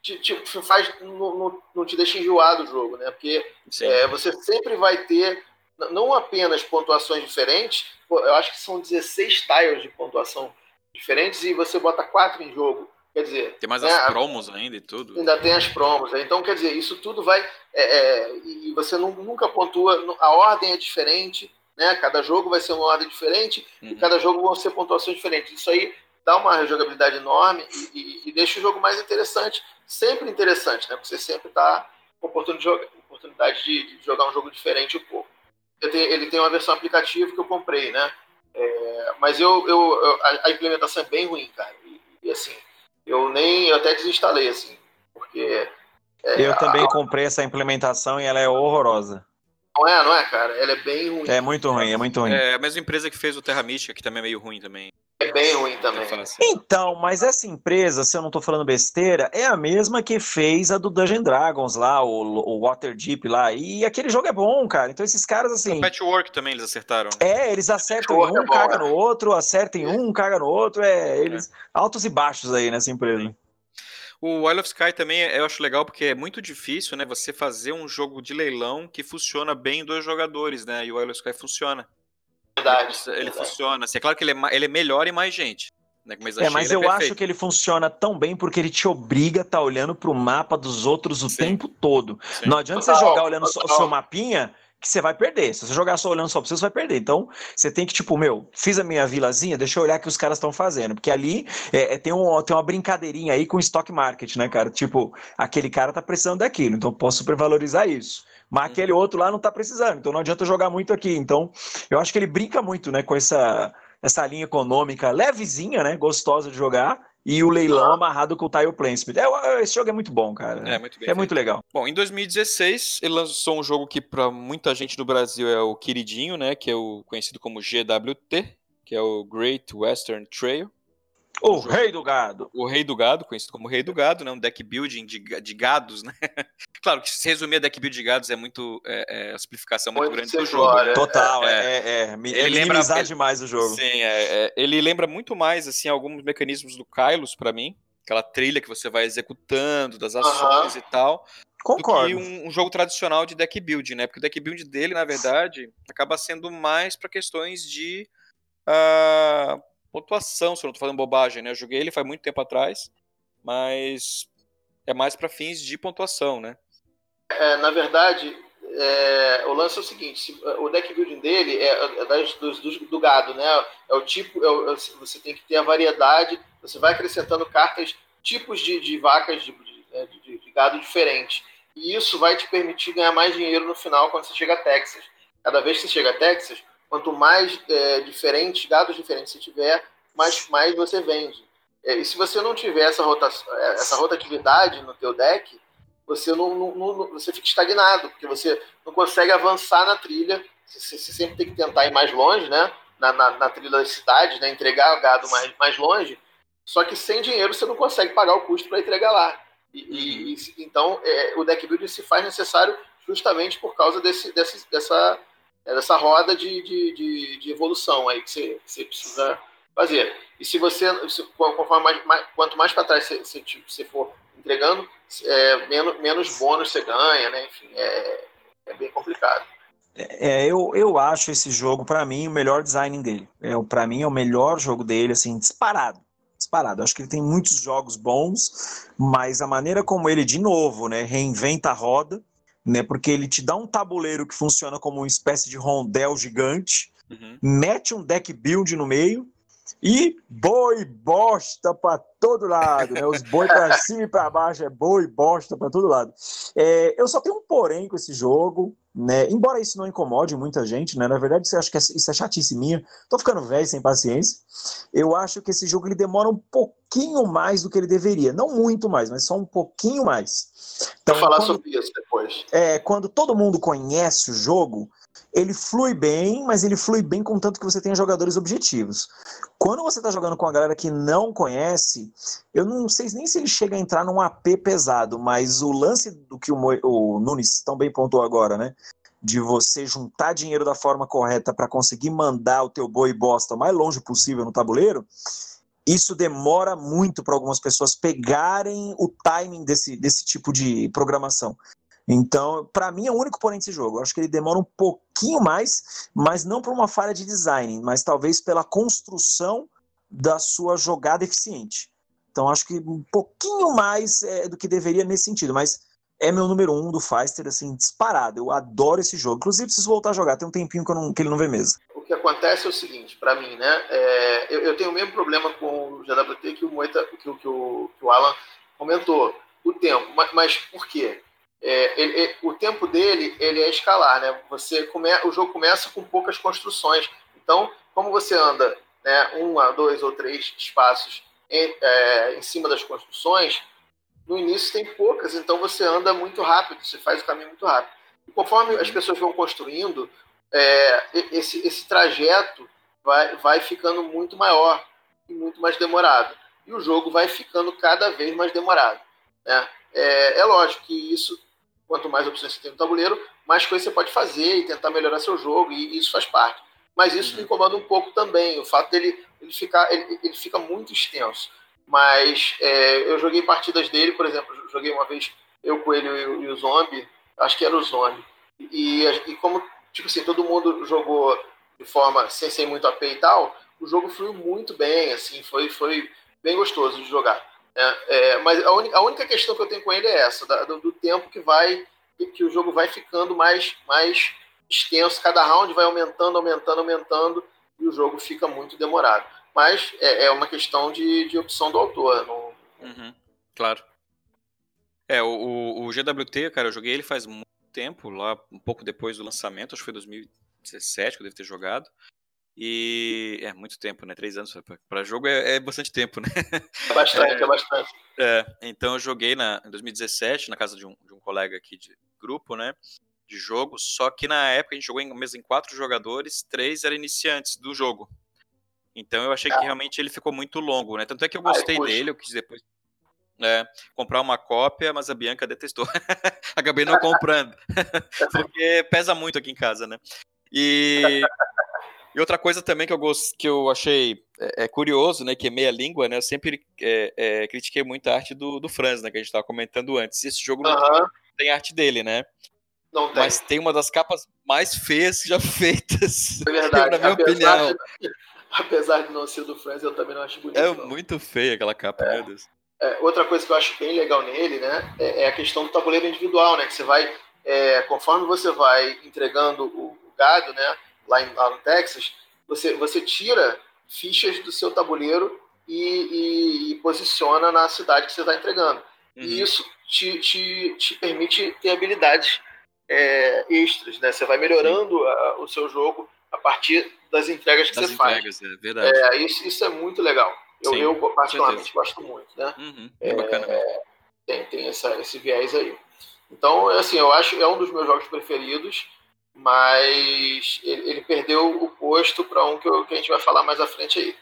te, te faz não, não, não, te deixa enjoado o jogo, né? Porque é, você sempre vai ter não apenas pontuações diferentes, eu acho que são 16 tiles de pontuação diferentes e você bota quatro em jogo. Quer dizer. Tem mais né, as promos ainda e tudo. Ainda tem as promos. Né? Então, quer dizer, isso tudo vai. É, é, e você não, nunca pontua. A ordem é diferente, né? Cada jogo vai ser uma ordem diferente uhum. e cada jogo vão ser pontuações diferentes. Isso aí dá uma jogabilidade enorme e, e, e deixa o jogo mais interessante. Sempre interessante, né? Porque você sempre está com oportunidade de, de jogar um jogo diferente um pouco ele tem uma versão aplicativo que eu comprei, né? É, mas eu, eu, a, a, implementação é bem ruim, cara. E, e, assim, eu nem eu até desinstalei, assim, porque. É, eu também a, comprei essa implementação e ela é horrorosa. Não é, não é, cara? Ela é bem ruim. É muito ruim, é muito ruim. É a mesma empresa que fez o Terra Mística, que também é meio ruim também. É bem ruim também. Assim. Então, mas essa empresa, se eu não estou falando besteira, é a mesma que fez a do Dungeon Dragons lá, o, o Waterdeep lá. E aquele jogo é bom, cara. Então esses caras, assim. O Patchwork também eles acertaram. É, eles acertam um, é caga no outro, acertam em um, caga no outro. É, eles. É. Altos e baixos aí nessa empresa. O Wild of Sky também eu acho legal porque é muito difícil, né? Você fazer um jogo de leilão que funciona bem em dois jogadores, né? E o Wild of Sky funciona. Verdade. Ele, ele funciona. Assim, é claro que ele é, ele é melhor e mais gente. Né? Mas, é, mas eu é acho que ele funciona tão bem porque ele te obriga a estar tá olhando para o mapa dos outros o Sim. tempo todo. Sim. Não adianta total, você jogar olhando o seu mapinha que você vai perder. Se você jogar só olhando só para você, você vai perder. Então, você tem que, tipo, meu, fiz a minha vilazinha, deixa eu olhar o que os caras estão fazendo. Porque ali é, é, tem, um, tem uma brincadeirinha aí com o stock market, né, cara? Tipo, aquele cara tá precisando daquilo, então posso supervalorizar isso. Mas uhum. aquele outro lá não está precisando, então não adianta jogar muito aqui. Então, eu acho que ele brinca muito, né, com essa, essa linha econômica levezinha, né, gostosa de jogar, e o leilão amarrado com o Tile Planesmith. É, esse jogo é muito bom, cara. É muito, bem é muito legal. Bom, em 2016 ele lançou um jogo que para muita gente no Brasil é o queridinho, né, que é o conhecido como GWT, que é o Great Western Trail. O rei do gado. O rei do gado, conhecido como rei do gado, né? Um deck building de, de gados, né? claro que se resumir a deck building de gados é muito. É, é a simplificação muito, muito grande do jogo. Né? Total, é, é, é, é ele lembra demais o jogo. Sim, é, é, ele lembra muito mais, assim, alguns mecanismos do Kylos para mim. Aquela trilha que você vai executando, das ações uh -huh. e tal. Concordo. Do que um, um, jogo tradicional de deck building, né? Porque o deck building dele, na verdade, acaba sendo mais para questões de. Uh, pontuação, se eu não tô falando bobagem, né? Eu joguei ele faz muito tempo atrás, mas é mais para fins de pontuação, né? É, na verdade, é, o lance é o seguinte: se, o deck building dele é, é das, dos, do, do, gado, né? É o tipo, é o, você tem que ter a variedade, você vai acrescentando cartas, tipos de, de vacas de, de, de, de gado diferentes. E isso vai te permitir ganhar mais dinheiro no final quando você chega a Texas. Cada vez que você chega a Texas, Quanto mais é, diferentes, dados diferentes você tiver, mais, mais você vende. É, e se você não tiver essa, rotação, é, essa rotatividade no teu deck, você não, não, não, você fica estagnado, porque você não consegue avançar na trilha. Você, você sempre tem que tentar ir mais longe, né? Na, na, na trilha das cidades, né? entregar o gado mais, mais longe. Só que sem dinheiro você não consegue pagar o custo para entregar lá. E, e, então é, o deck building se faz necessário justamente por causa desse, desse, dessa é dessa roda de, de, de, de evolução aí que você, você, precisa fazer. E se você, se, conforme mais, mais, quanto mais para trás você, você, tipo, você, for entregando, é, menos, menos bônus você ganha, né? Enfim, é, é bem complicado. É, eu, eu acho esse jogo, para mim, o melhor design dele. É, para mim, é o melhor jogo dele, assim, disparado. Disparado. acho que ele tem muitos jogos bons, mas a maneira como ele, de novo, né, reinventa a roda, né? Porque ele te dá um tabuleiro que funciona como uma espécie de rondel gigante, uhum. mete um deck build no meio e boi bosta para todo lado, né? Os boi para cima e para baixo é boi bosta para todo lado. É, eu só tenho um porém com esse jogo, né? Embora isso não incomode muita gente, né? Na verdade, você acha que isso é chatice minha. Tô ficando velho, sem paciência. Eu acho que esse jogo ele demora um pouquinho mais do que ele deveria, não muito mais, mas só um pouquinho mais. Então, Vou falar quando, sobre isso depois. É, quando todo mundo conhece o jogo, ele flui bem, mas ele flui bem contanto que você tenha jogadores objetivos. Quando você está jogando com a galera que não conhece, eu não sei nem se ele chega a entrar num AP pesado, mas o lance do que o, Mo, o Nunes tão bem pontuou agora, né? De você juntar dinheiro da forma correta para conseguir mandar o teu boi bosta o mais longe possível no tabuleiro, isso demora muito para algumas pessoas pegarem o timing desse, desse tipo de programação. Então, para mim, é o único porém desse jogo. Eu acho que ele demora um pouquinho mais, mas não por uma falha de design, mas talvez pela construção da sua jogada eficiente. Então, acho que um pouquinho mais é, do que deveria nesse sentido, mas é meu número um do Feister, assim, disparado. Eu adoro esse jogo. Inclusive, preciso voltar a jogar. Tem um tempinho que, não, que ele não vê mesa que acontece é o seguinte, para mim, né? É, eu, eu, tenho o mesmo problema com o GWT que o Moita, que, que, o, que o Alan comentou, o tempo. Mas, mas por quê? É, ele, ele, o tempo dele ele é escalar, né? Você come, o jogo começa com poucas construções. Então, como você anda né, um a dois ou três espaços em, é, em cima das construções, no início tem poucas, então você anda muito rápido, você faz o caminho muito rápido. E conforme as pessoas vão construindo, é, esse, esse trajeto vai, vai ficando muito maior e muito mais demorado. E o jogo vai ficando cada vez mais demorado. Né? É, é lógico que isso, quanto mais opções você tem no tabuleiro, mais coisas você pode fazer e tentar melhorar seu jogo, e isso faz parte. Mas isso uhum. me incomoda um pouco também, o fato dele ele ficar, ele, ele fica muito extenso. Mas é, eu joguei partidas dele, por exemplo, joguei uma vez eu, Coelho e, e o Zombie, acho que era o Zombie. E, e como tipo assim, todo mundo jogou de forma sem, sem muito AP e tal, o jogo fluiu muito bem, assim, foi, foi bem gostoso de jogar. Né? É, mas a, a, única questão que eu tenho com ele é essa, da, do, do, tempo que vai, que o jogo vai ficando mais, mais extenso, cada round vai aumentando, aumentando, aumentando, e o jogo fica muito demorado. Mas é, é uma questão de, de opção do autor. Não... Uhum, claro. É, o, o, GWT, cara, eu joguei ele faz muito tempo, lá um pouco depois do lançamento, acho que foi 2017 que eu devo ter jogado. E é muito tempo, né? Três anos para jogo é, é, bastante tempo, né? É bastante, é, é bastante. É, então eu joguei na, em 2017 na casa de um, de um colega aqui de grupo, né? De jogo. Só que na época a gente jogou em mesa em quatro jogadores, três eram iniciantes do jogo. Então eu achei que realmente ele ficou muito longo, né? Tanto é que eu gostei Ai, dele, eu quis depois é, comprar uma cópia, mas a Bianca detestou. Acabei não comprando. Porque pesa muito aqui em casa, né? E, e outra coisa também que eu, gost, que eu achei é, é curioso, né? Que é meia língua, né? Eu sempre é, é, critiquei muito a arte do, do Franz, né? Que a gente estava comentando antes. Esse jogo não tem, arte dele, né? Não tem. Mas tem uma das capas mais feias já feitas. É verdade. na minha apesar opinião. De, apesar de não ser do Franz, eu também não acho bonito. É não. muito feia aquela capa, é. meu Deus. É, outra coisa que eu acho bem legal nele, né, é, é a questão do tabuleiro individual, né, que você vai, é, conforme você vai entregando o, o gado, né, lá, em, lá, no Texas, você, você tira fichas do seu tabuleiro e, e, e posiciona na cidade que você está entregando. Uhum. E isso te, te, te permite ter habilidades é, extras, né? Você vai melhorando a, o seu jogo a partir das entregas que das você entregas, faz. É verdade. É, isso, isso é muito legal. Eu, Sim, eu particularmente gosto muito, né? Uhum, é, bacana mesmo. Tem, tem essa, esse viés aí. Então, assim, eu acho é um dos meus jogos preferidos, mas ele, ele perdeu o posto para um que, eu, que, a gente vai falar mais à frente aí.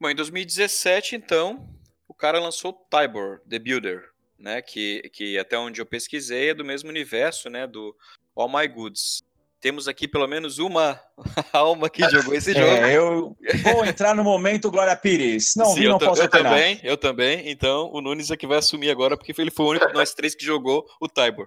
Bom, em 2017, então, o cara lançou Tybor, The Builder né? Que, que até onde eu pesquisei é do mesmo universo, né? Do All My Goods. Temos aqui pelo menos uma alma que jogou esse jogo. É, eu vou entrar no momento Glória Pires. Não Sim, vi, não posso Eu também, eu também. Então o Nunes é que vai assumir agora, porque ele foi o único de nós três que jogou o Tybor.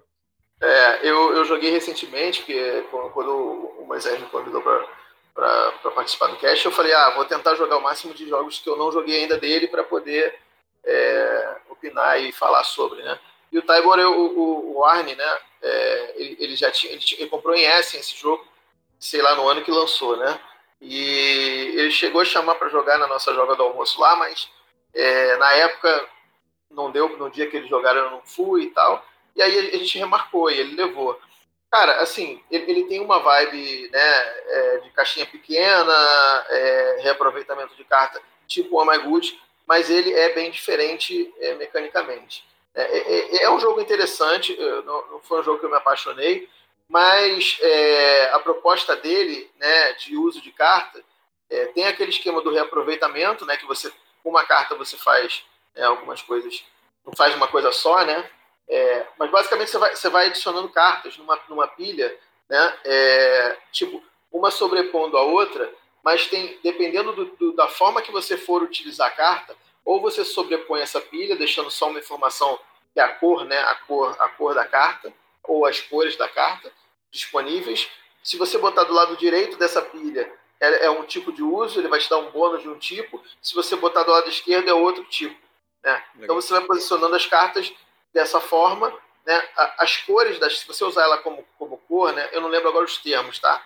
É, eu, eu joguei recentemente, porque quando o Moisés me convidou para participar do cast, eu falei, ah, vou tentar jogar o máximo de jogos que eu não joguei ainda dele para poder é, opinar e falar sobre, né? E o Tybor, o, o, o Arne, né? É, ele, ele, já tinha, ele, ele, comprou em Essen esse jogo, sei lá, no ano que lançou, né? E ele chegou a chamar para jogar na nossa joga do almoço lá, mas é, na época não deu, no dia que eles jogaram eu não fui e tal. E aí a gente remarcou e ele levou. Cara, assim, ele, ele tem uma vibe né, é, de caixinha pequena, é, reaproveitamento de carta, tipo o My Good, mas ele é bem diferente é, mecanicamente. É, é, é, é, um jogo interessante, não, não, foi um jogo que eu me apaixonei, mas a proposta dele, né, de uso de carta, tem aquele esquema do reaproveitamento, né, que você com uma carta você faz algumas coisas, não faz uma coisa só, né, é, mas basicamente você vai, você vai adicionando cartas numa, numa pilha, né, tipo uma sobrepondo a outra, mas tem, dependendo do, do, da forma que você for utilizar a carta, ou você sobrepõe essa pilha, deixando só uma informação que é a cor, né, a cor, a cor da carta, ou as cores da carta disponíveis. Se você botar do lado direito dessa pilha, é, é um tipo de uso, ele vai te dar um bônus de um tipo. Se você botar do lado esquerdo, é outro tipo. Né? Então você vai posicionando as cartas dessa forma. Né? As cores, das, se você usar ela como, como cor, né? eu não lembro agora os termos, tá?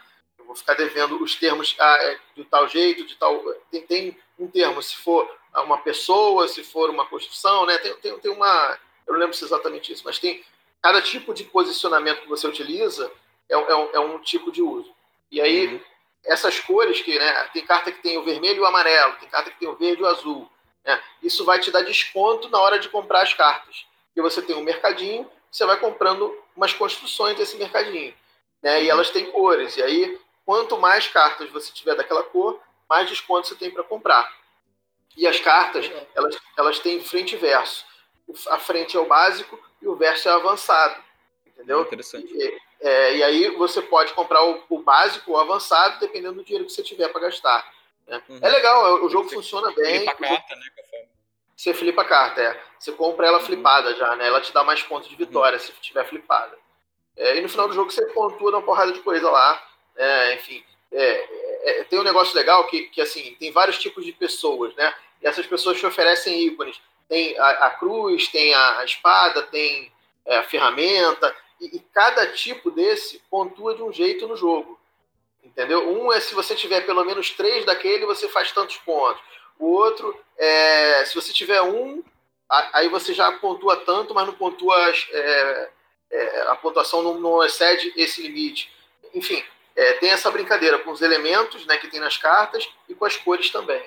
vou ficar devendo os termos ah, é, de tal jeito, de tal. Tem, tem, um termo, se for uma pessoa, se for uma construção, né? Tem, tem, tem uma. Eu não lembro se é exatamente isso, mas tem. Cada tipo de posicionamento que você utiliza é, é, um, é um tipo de uso. E aí, uhum. essas cores que, né? Tem carta que tem o vermelho e o amarelo, tem carta que tem o verde e o azul. Né? Isso vai te dar desconto na hora de comprar as cartas. Porque você tem um mercadinho, você vai comprando umas construções desse mercadinho. Né? E uhum. elas têm cores. E aí quanto mais cartas você tiver daquela cor, mais desconto você tem para comprar. E as cartas, elas, elas têm frente e verso. A frente é o básico e o verso é o avançado. Entendeu? Interessante. E, é, e aí você pode comprar o, o básico ou o avançado, dependendo do dinheiro que você tiver para gastar. Né? Uhum. É legal, o jogo você funciona bem. Carta, né, Você flipa a carta, é. Você compra ela uhum. flipada já, né? Ela te dá mais pontos de vitória uhum. se tiver flipada. É, e no final do jogo você pontua uma porrada de coisa lá. É, enfim, é, é, tem um negócio legal que, que, assim, tem vários tipos de pessoas, né? E essas pessoas te oferecem ícones. Tem a, a cruz, tem a, a espada, tem é, a ferramenta, e, e, cada tipo desse pontua de um jeito no jogo. Entendeu? Um é se você tiver pelo menos três daquele, você faz tantos pontos. O outro é se você tiver um, aí você já pontua tanto, mas não pontua. É, é, a pontuação não, não excede esse limite. Enfim, é, tem essa brincadeira com os elementos né, que tem nas cartas e com as cores também.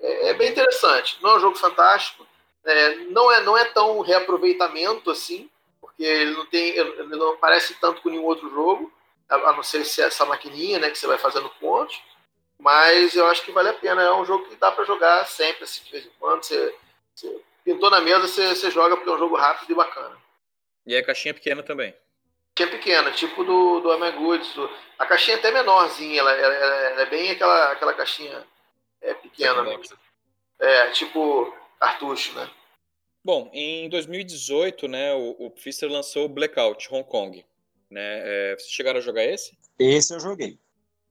É, é bem interessante. Não é um jogo fantástico, é, não, é, não é tão reaproveitamento assim, porque ele não tem, ele não parece tanto com nenhum outro jogo, a, não ser se essa maquininha né, que você vai fazendo pontos. Mas eu acho que vale a pena. É um jogo que dá para jogar sempre, assim, de vez em quando. Você, você pintou na mesa, você, você, joga porque é um jogo rápido e bacana. E a caixinha pequena também. Caixinha pequena, tipo do, do Am Goods. Do... A caixinha é até menorzinha, ela, ela, ela, é bem aquela, aquela caixinha é, pequena. É, tipo cartucho, né? Bom, em 2018, né, o, o Pfister lançou o Blackout Hong Kong. Né? É, vocês chegaram a jogar esse? Esse eu joguei.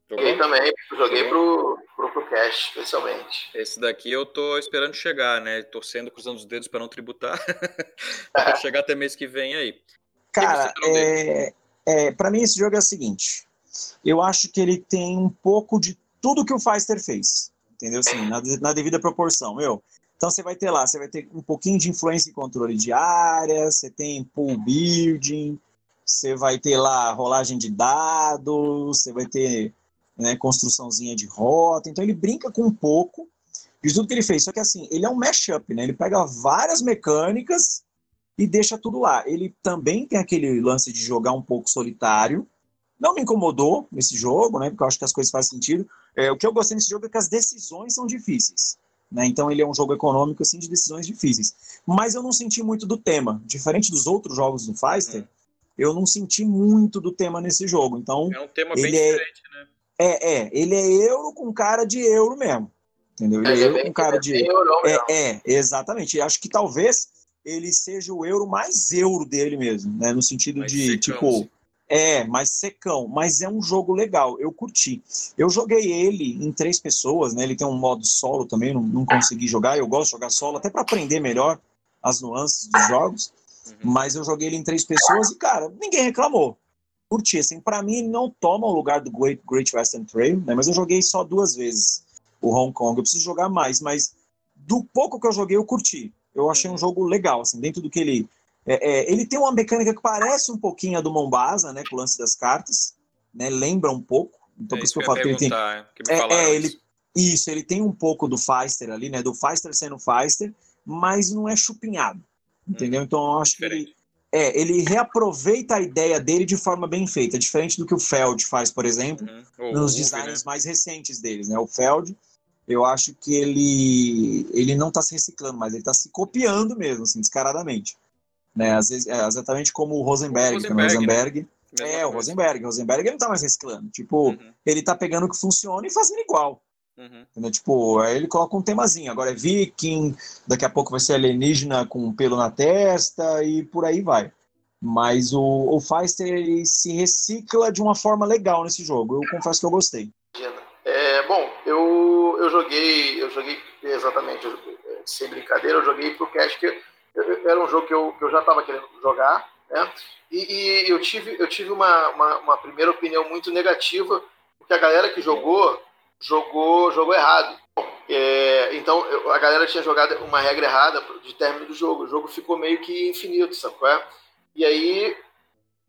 Joguei também, joguei pro, pro, pro Cash, especialmente. Esse daqui eu tô esperando chegar, né? Torcendo, cruzando os dedos para não tributar. para chegar até mês que vem aí. Cara, é, é, para mim esse jogo é o seguinte. Eu acho que ele tem um pouco de tudo que o Feister fez. Entendeu? Assim, na, na devida proporção. Meu, então você vai ter lá, você vai ter um pouquinho de influência em controle de área, você tem pool building, você vai ter lá rolagem de dados, você vai ter né, construçãozinha de rota. Então ele brinca com um pouco de tudo que ele fez. Só que assim, ele é um mashup, né? Ele pega várias mecânicas e deixa tudo lá. Ele também tem aquele lance de jogar um pouco solitário. Não me incomodou nesse jogo, né? Porque eu acho que as coisas fazem sentido. É, o que eu gostei nesse jogo é que as decisões são difíceis. Né? Então ele é um jogo econômico assim de decisões difíceis. Mas eu não senti muito do tema, diferente dos outros jogos do Feister. Hum. Eu não senti muito do tema nesse jogo. Então é um tema bem é, diferente, né? É, é, ele é euro com cara de euro mesmo. Entendeu? Ele é, é euro com cara de. É, é, exatamente. Acho que talvez ele seja o euro mais euro dele mesmo, né? No sentido mais de, secão, tipo. Sim. É, mais secão, mas é um jogo legal, eu curti. Eu joguei ele em três pessoas, né? Ele tem um modo solo também, não, não consegui jogar. Eu gosto de jogar solo, até para aprender melhor as nuances dos jogos. Uhum. Mas eu joguei ele em três pessoas e, cara, ninguém reclamou curti. Assim, para mim, ele não toma o lugar do Great, Great Western Trail, né? Mas eu joguei só duas vezes o Hong Kong. Eu preciso jogar mais, mas do pouco que eu joguei, eu curti. Eu achei um uhum. jogo legal, assim, dentro do que ele. É, é, ele tem uma mecânica que parece um pouquinho a do Mombasa, né? Com o lance das cartas, né? Lembra um pouco. Então, é por isso que eu falo que ele tem. É, é ele, isso, ele tem um pouco do Feister ali, né? Do Feister sendo Feister, mas não é chupinhado. Entendeu? Hum, então eu acho diferente. que ele, é, ele reaproveita a ideia dele de forma bem feita, diferente do que o Feld faz, por exemplo, uhum. nos designs né? mais recentes deles. Né? O Feld, eu acho que ele, ele não está se reciclando, mas ele está se copiando mesmo, assim, descaradamente. Né? Às vezes, é, exatamente como o Rosenberg. O Rosenberg, o Rosenberg né? É, o Rosenberg. O Rosenberg ele não está mais reciclando. Tipo, uhum. ele está pegando o que funciona e fazendo igual. Uhum. Tipo, aí ele coloca um temazinho. Agora é viking, daqui a pouco vai ser alienígena com pelo na testa e por aí vai. Mas o, o Feister se recicla de uma forma legal nesse jogo. Eu confesso que eu gostei. É, bom, eu, eu joguei, eu joguei exatamente, sem brincadeira, eu joguei pro Cash, que era um jogo que eu, que eu já estava querendo jogar, né? E, e, eu tive, eu tive uma, uma, uma primeira opinião muito negativa, porque a galera que jogou jogou, jogou errado. É, então a galera tinha jogado uma regra errada de término do jogo. O jogo ficou meio que infinito, sabe qual é? E aí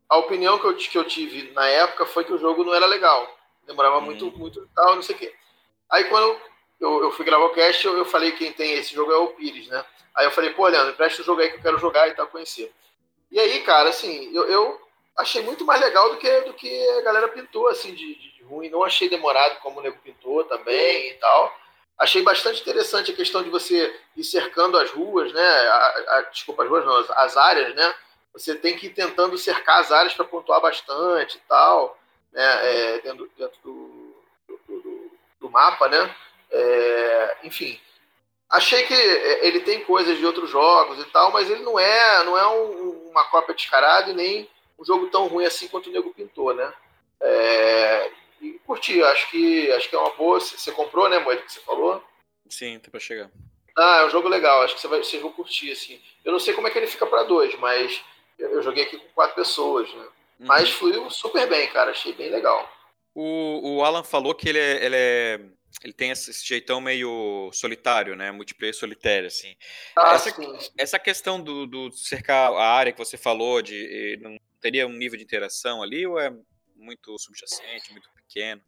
a opinião que eu, que eu tive na época foi que o jogo não era legal. Demorava hum. muito, muito tal, não sei o quê. Aí quando eu, eu fui gravar o cast, eu, eu falei que quem tem esse jogo é o Pires, né? Aí eu falei, pô, Leandro, presta o jogo aí que eu quero jogar e tal, conhecer. E aí, cara, assim, eu, eu achei muito mais legal do que, do que a galera pintou, assim, de, de ruim. Não achei demorado como o Nego pintou também e tal. Achei bastante interessante a questão de você ir cercando as ruas, né? A, a, desculpa, as ruas não, as áreas, né? Você tem que ir tentando cercar as áreas para pontuar bastante e tal, né? É, dentro, dentro do, do, do, do, mapa, né? É, enfim, achei que ele tem coisas de outros jogos e tal, mas ele não é, não é um, uma cópia descarada e nem um jogo tão ruim assim quanto o Nego pintou, né? É, e curti, acho que acho que é uma boa. Você comprou, né, Moeda, que você falou? Sim, tá pra chegar. Ah, é um jogo legal, acho que você vai, vocês vão curtir, assim. Eu não sei como é que ele fica para dois, mas eu, joguei aqui com quatro pessoas, né? Uhum. Mas fluiu super bem, cara, achei bem legal. O, o Alan falou que ele é, ele é ele tem esse jeitão meio solitário, né? Multiplayer solitário, assim. Ah, essa, essa questão do, do, cercar a área que você falou, de não teria um nível de interação ali, ou é muito subjacente, muito pequeno?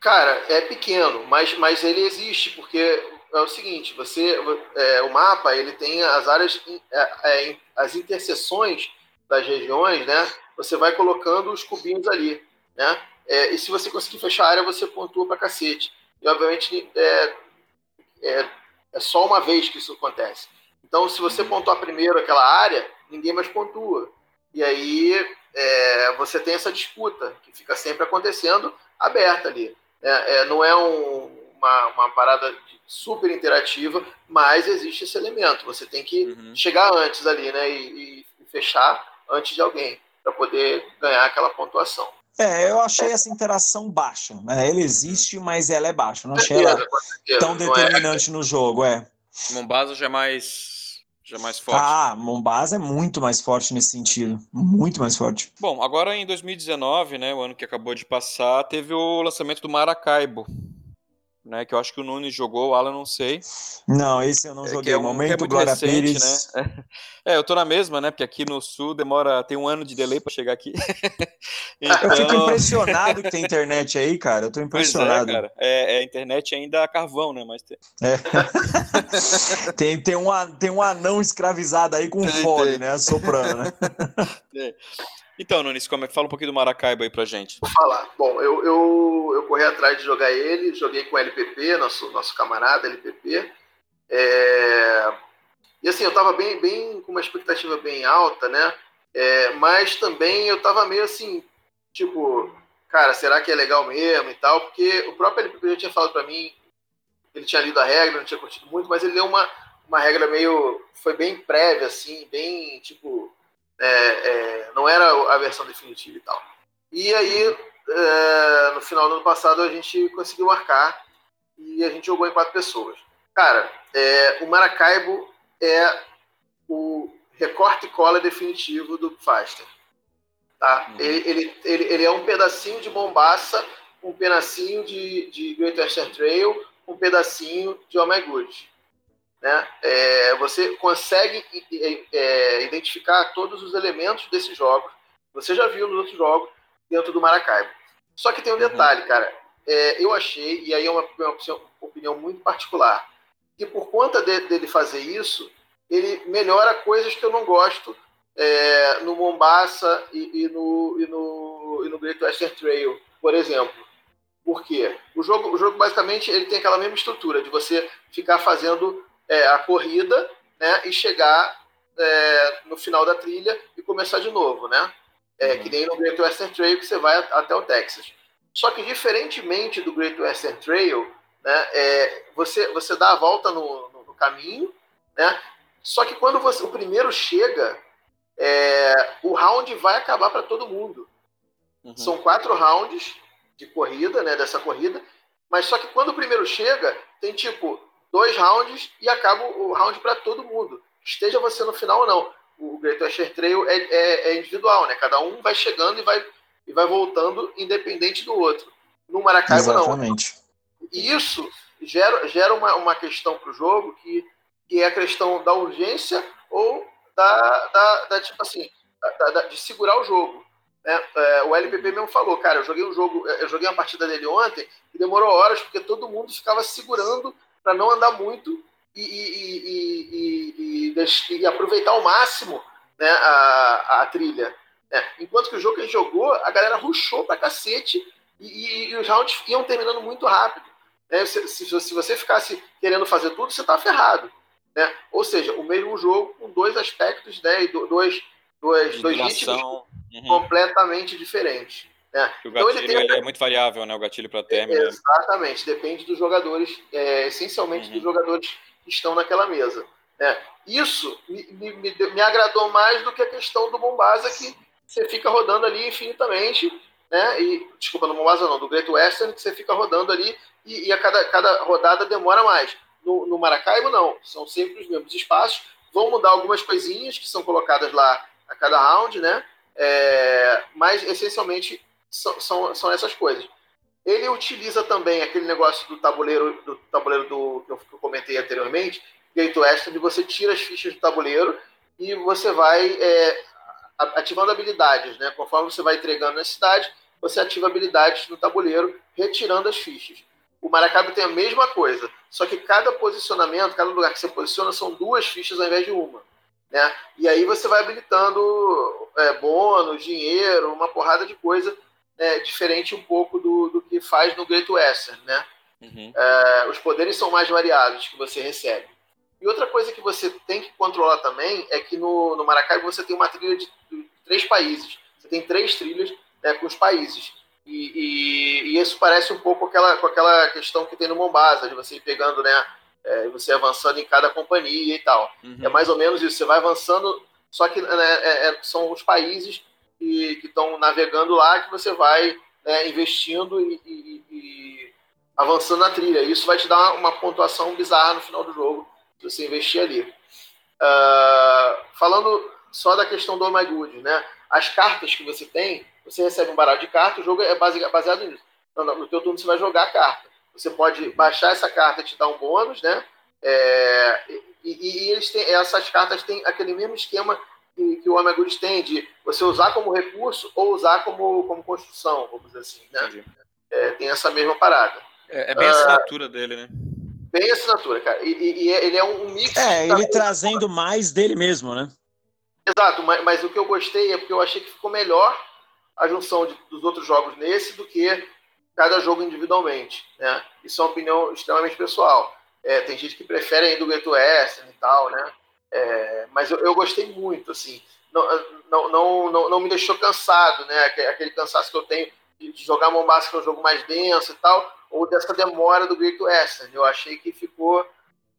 Cara, é pequeno, mas, mas ele existe, porque é o seguinte, você é, o mapa ele tem as áreas, é, é, as interseções das regiões, né? Você vai colocando os cubinhos ali, né? É, e se você conseguir fechar a área, você pontua pra cacete. E obviamente é, é, é só uma vez que isso acontece. Então, se você uhum. pontuar primeiro aquela área, ninguém mais pontua. E aí é, você tem essa disputa que fica sempre acontecendo aberta ali. É, é, não é um, uma, uma parada super interativa, mas existe esse elemento. Você tem que uhum. chegar antes ali, né? E, e fechar antes de alguém para poder ganhar aquela pontuação. É, eu achei essa interação baixa. Né? Ela existe, mas ela é baixa. Não achei ela tão é. determinante no jogo, é. Mombasa já é mais já é mais forte. Ah, Mombasa é muito mais forte nesse sentido. Muito mais forte. Bom, agora em 2019, né, o ano que acabou de passar, teve o lançamento do Maracaibo né? Que eu acho que o Nunes jogou, o Alan não sei. Não, esse eu não é, joguei. É um, Momento é Glória recente, Pires. Né? É, eu tô na mesma, né? Porque aqui no sul demora, tem um ano de delay para chegar aqui. então... Eu fico impressionado que tem internet aí, cara. Eu tô impressionado. É, cara. É, é, internet ainda a carvão, né? Mas tem... É. tem, tem, um, tem um anão escravizado aí com fole, né? Soprando, né? É. Então, Nunes, como é que fala um pouquinho do Maracaibo aí pra gente? Vou falar. Bom, eu, eu, eu corri atrás de jogar ele, joguei com o LPP, nosso, nosso camarada LPP. É... E assim, eu tava bem, bem com uma expectativa bem alta, né? É, mas também eu tava meio assim, tipo, cara, será que é legal mesmo e tal? Porque o próprio LPP já tinha falado para mim, ele tinha lido a regra, não tinha curtido muito, mas ele deu uma, uma regra meio. Foi bem prévia, assim, bem, tipo é, é, não era a versão definitiva e tal. E aí, é, no final do ano passado, a gente conseguiu marcar e a gente jogou em quatro pessoas. Cara, é, o Maracaibo é o recorte e cola definitivo do Faster. Tá? Uhum. Ele, ele, ele, ele, é um pedacinho de Mombaça, um pedacinho de, de Great Western Trail, um pedacinho de Oh My Good né? É, você consegue é, identificar todos os elementos desses jogos. Você já viu nos outros jogos dentro do Maracaibo. Só que tem um uhum. detalhe, cara. É, eu achei, e aí é uma, uma, opinião muito particular, que por conta de, dele fazer isso, ele melhora coisas que eu não gosto é, no Mombasa e, e, no, e, no, e no Great Western Trail, por exemplo. Por quê? O jogo, o jogo basicamente ele tem aquela mesma estrutura de você ficar fazendo é, a corrida né, e chegar é, no final da trilha e começar de novo, né? É, uhum. Que nem no Great Western Trail que você vai até o Texas. Só que diferentemente do Great Western Trail, né, é, você, você dá a volta no, no, no, caminho, né? Só que quando você, o primeiro chega, é, o round vai acabar para todo mundo. Uhum. São quatro rounds de corrida, né? Dessa corrida. Mas só que quando o primeiro chega, tem tipo dois rounds e acaba o round para todo mundo. Esteja você no final ou não. O Great Western Trail é, é, é, individual, né? Cada um vai chegando e vai, e vai voltando independente do outro. No Maracaibo, Exatamente. não. E isso gera, gera uma, uma questão para o jogo que, que é a questão da urgência ou da, da, da tipo assim, da, da, de segurar o jogo. Né? É, o LPP mesmo falou, cara, eu joguei um jogo, eu joguei uma partida dele ontem e demorou horas porque todo mundo ficava segurando para não andar muito e, e, e, e, aproveitar ao máximo né, a, a trilha. Né? Enquanto que o jogo que a gente jogou, a galera ruxou pra cacete e, os rounds iam terminando muito rápido. Né? Se, se, se, você ficasse querendo fazer tudo, você tá ferrado. Né? Ou seja, o mesmo jogo com dois aspectos né, e dois, dois, dois ritmos uhum. completamente diferentes. É. O gatilho então ele tem... é muito variável, né? O gatilho para término. Exatamente, depende dos jogadores, é, essencialmente uhum. dos jogadores que estão naquela mesa. Né? Isso me, me, me, agradou mais do que a questão do Bombasa, que você fica rodando ali infinitamente, né? E, desculpa, no Bombasa não, do Great Western, que você fica rodando ali e, e a cada, cada rodada demora mais. No, no Maracaibo, não. São sempre os mesmos espaços. Vão mudar algumas coisinhas que são colocadas lá a cada round, né? É, mas essencialmente são, são, são essas coisas. Ele utiliza também aquele negócio do tabuleiro do tabuleiro do que eu, que eu comentei anteriormente, Gate Western, onde você tira as fichas do tabuleiro e você vai é, ativando habilidades, né? Conforme você vai entregando na cidade, você ativa habilidades no tabuleiro, retirando as fichas. O Maracaibo tem a mesma coisa, só que cada posicionamento, cada lugar que você posiciona, são duas fichas ao invés de uma. Né? E aí você vai habilitando é, bônus, dinheiro, uma porrada de coisa é, diferente um pouco do, do que faz no Great Western, né? Uhum. É, os poderes são mais variados que você recebe. E outra coisa que você tem que controlar também é que no, no Maracaibo você tem uma trilha de, de três países. Você tem três trilhas né, com os países. E, e, e, isso parece um pouco aquela, com aquela questão que tem no Mombasa, de você ir pegando, né? É, você avançando em cada companhia e tal. Uhum. É mais ou menos isso. Você vai avançando, só que né, é, é, são os países que estão navegando lá que você vai né, investindo e, e, e, avançando na trilha. Isso vai te dar uma pontuação bizarra no final do jogo, se você investir ali. Uh, falando só da questão do Oh My Good, né? As cartas que você tem, você recebe um baralho de cartas, o jogo é baseado nisso. No, no teu turno você vai jogar a carta. Você pode baixar essa carta e te dar um bônus, né? É, e, e, eles têm, essas cartas têm aquele mesmo esquema que, que o Amagures tem de você usar como recurso ou usar como, como construção, vamos dizer assim, né? É, tem essa mesma parada. É, é bem a assinatura uh, dele, né? Bem a assinatura, cara. E, e, e ele é um mix. É, ele trazendo mais dele mesmo, né? Exato, mas, mas, o que eu gostei é porque eu achei que ficou melhor a junção de, dos outros jogos nesse do que cada jogo individualmente. Né? Isso é uma opinião extremamente pessoal. É, tem gente que prefere ainda o Ghetto Western e tal, né? É, mas eu, eu, gostei muito, assim. Não, não, não, não, não me deixou cansado, né? Aquele cansaço que eu tenho de jogar Mombasa, que é um jogo mais denso e tal, ou dessa demora do Great Western. Eu achei que ficou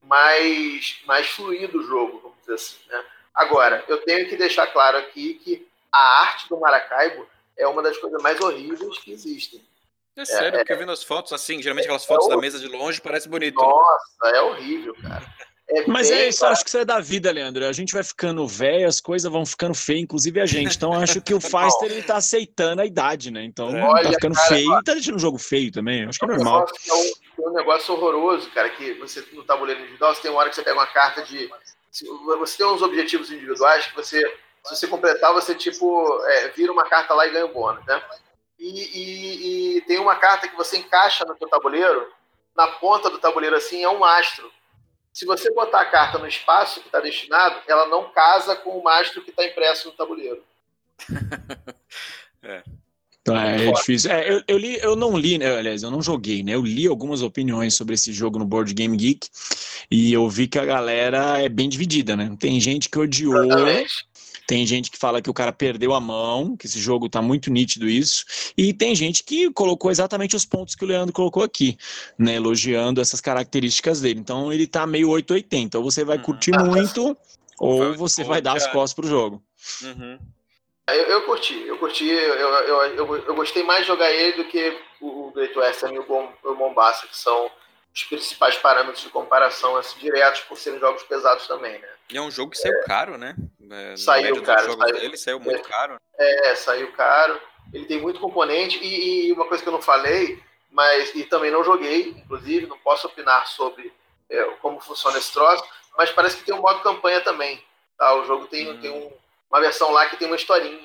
mais, mais fluido o jogo, vamos dizer assim, né? Agora, eu tenho que deixar claro aqui que a arte do Maracaibo é uma das coisas mais horríveis que existem. É sério, é, porque vendo as fotos assim, geralmente aquelas fotos é da mesa de longe parece bonito. Nossa, é horrível, cara. É Mas é isso, acho que isso é da vida, Leandro. A gente vai ficando velho, as coisas vão ficando feias, inclusive a gente. Então acho que o Feister ele tá aceitando a idade, né? Então tá Olha, tá ficando cara, feio e tá deixando o jogo feio também. Acho que é normal. É um, é um negócio horroroso, cara, que você no tabuleiro individual, você tem uma hora que você pega uma carta de. Você tem uns objetivos individuais que você, se você completar, você tipo é, vira uma carta lá e ganha o um bônus, né? E, e, e tem uma carta que você encaixa no seu tabuleiro, na ponta do tabuleiro assim, é um mastro se você botar a carta no espaço que está destinado, ela não casa com o mastro que está impresso no tabuleiro. é. Então, é, é difícil. É, eu, eu, li, eu não li, né, aliás, eu não joguei, né? Eu li algumas opiniões sobre esse jogo no Board Game Geek e eu vi que a galera é bem dividida, né? Tem gente que odiou, Exatamente. Tem gente que fala que o cara perdeu a mão, que esse jogo tá muito nítido isso, e tem gente que colocou exatamente os pontos que o Leandro colocou aqui, né, elogiando essas características dele. Então ele tá meio 880, ou você vai uhum. curtir muito, ou você vai dar as costas pro jogo. Uhum. Eu, eu, curti, eu curti, eu, eu, eu, eu, gostei mais de jogar ele do que o Great Western e o, Bom, o Mombasa, que são os principais parâmetros de comparação assim, diretos por serem jogos pesados também, né? E é um jogo que saiu é, caro, né? É, saiu caro. Saiu, dele, saiu muito é, caro. É, saiu caro. Ele tem muito componente e, e, uma coisa que eu não falei, mas e também não joguei, inclusive, não posso opinar sobre é, como funciona esse troço, mas parece que tem um modo campanha também. Tá? O jogo tem, hum. tem um, uma versão lá que tem uma historinha.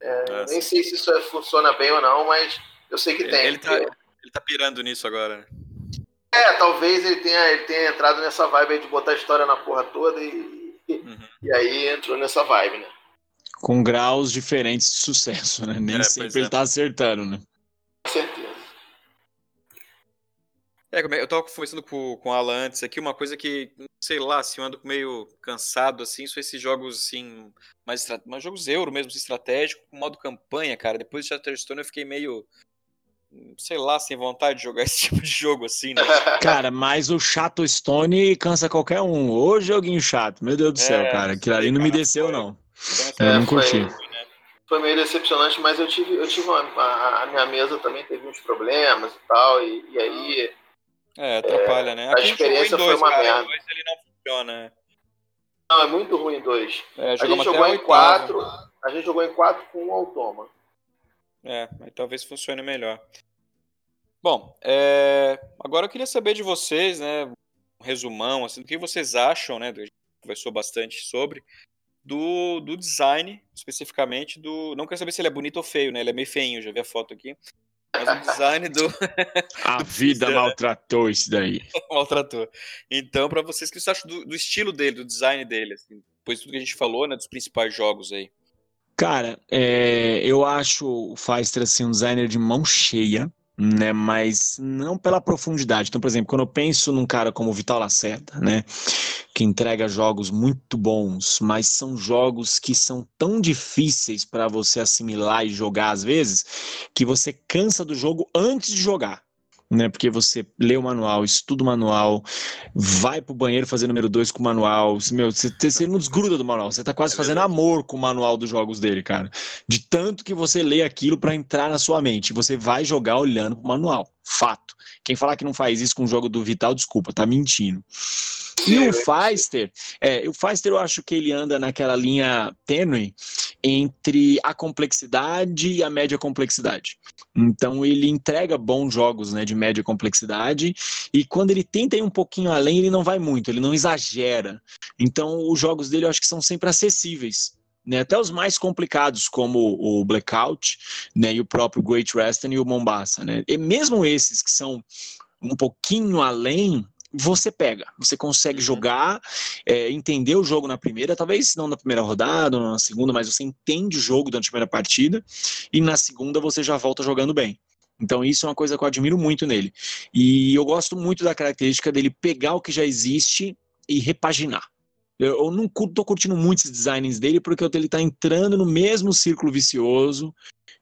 É, ah, nem sei se isso funciona bem ou não, mas eu sei que ele, tem. Ele tá, ele tá pirando nisso agora, né? É, talvez ele tenha, ele tenha entrado nessa vibe aí de botar a história na porra toda e, uhum. e aí entrou nessa vibe, né? Com graus diferentes de sucesso, né? Nem é, sempre ele é. tá acertando, né? Com certeza. É, é, eu tava conversando com, com o Alan antes aqui, uma coisa que, sei lá, assim, eu ando meio cansado, assim, são esses jogos, assim, mais, mais jogos euro mesmo, estratégico, com modo campanha, cara. Depois de Chatterstone eu fiquei meio sei lá, sem vontade de jogar esse tipo de jogo assim, né? Cara, mas o chato Stone cansa qualquer um. Ô joguinho chato, meu Deus do céu, é, cara. Aquilo ali não me desceu, foi. não. Então, eu não curti. Foi, né? foi, meio decepcionante, mas eu tive, eu tive uma, a, a, minha mesa também teve uns problemas e tal, e, e aí. É, atrapalha, é, né? Aqui a experiência dois, foi uma cara, merda. Dois ele não funciona, né? Não, é muito ruim dois. É, a gente jogou em quatro. A gente jogou em quatro com um automa. É, mas talvez funcione melhor. Bom, é... agora eu queria saber de vocês, né, um resumão, assim, do que vocês acham, né, a gente conversou bastante sobre, do, do design, especificamente do... Não quero saber se ele é bonito ou feio, né, ele é meio feinho, já vi a foto aqui. Mas o design do... a vida maltratou isso daí. maltratou. Então, para vocês, o que vocês acham do, do, estilo dele, do design dele, assim, depois de tudo que a gente falou, né, dos principais jogos aí? Cara, é, eu acho o Feister assim, um designer de mão cheia, né? Mas não pela profundidade. Então, por exemplo, quando eu penso num cara como o Vital Lacerda, né? Que entrega jogos muito bons, mas são jogos que são tão difíceis para você assimilar e jogar às vezes, que você cansa do jogo antes de jogar né? Porque você lê o manual, estuda o manual, vai pro banheiro fazer número dois com o manual. Meu, você, você não desgruda do manual, você tá quase é fazendo amor com o manual dos jogos dele, cara. De tanto que você lê aquilo para entrar na sua mente. Você vai jogar olhando pro manual. Fato. Quem falar que não faz isso com o jogo do Vital, desculpa, tá mentindo. E o Feister, é, o Feister eu acho que ele anda naquela linha tênue entre a complexidade e a média complexidade. Então ele entrega bons jogos né, de média complexidade e quando ele tenta ir um pouquinho além, ele não vai muito, ele não exagera. Então os jogos dele eu acho que são sempre acessíveis. Né, até os mais complicados, como o Blackout, né, e o próprio Great Western e o Mombasa, né, e mesmo esses que são um pouquinho além, você pega, você consegue uhum. jogar, é, entender o jogo na primeira, talvez não na primeira rodada, ou na segunda, mas você entende o jogo durante a primeira partida, e na segunda você já volta jogando bem. Então isso é uma coisa que eu admiro muito nele. E eu gosto muito da característica dele pegar o que já existe e repaginar. Eu, não estou curtindo muito designs dele porque ele está entrando no mesmo círculo vicioso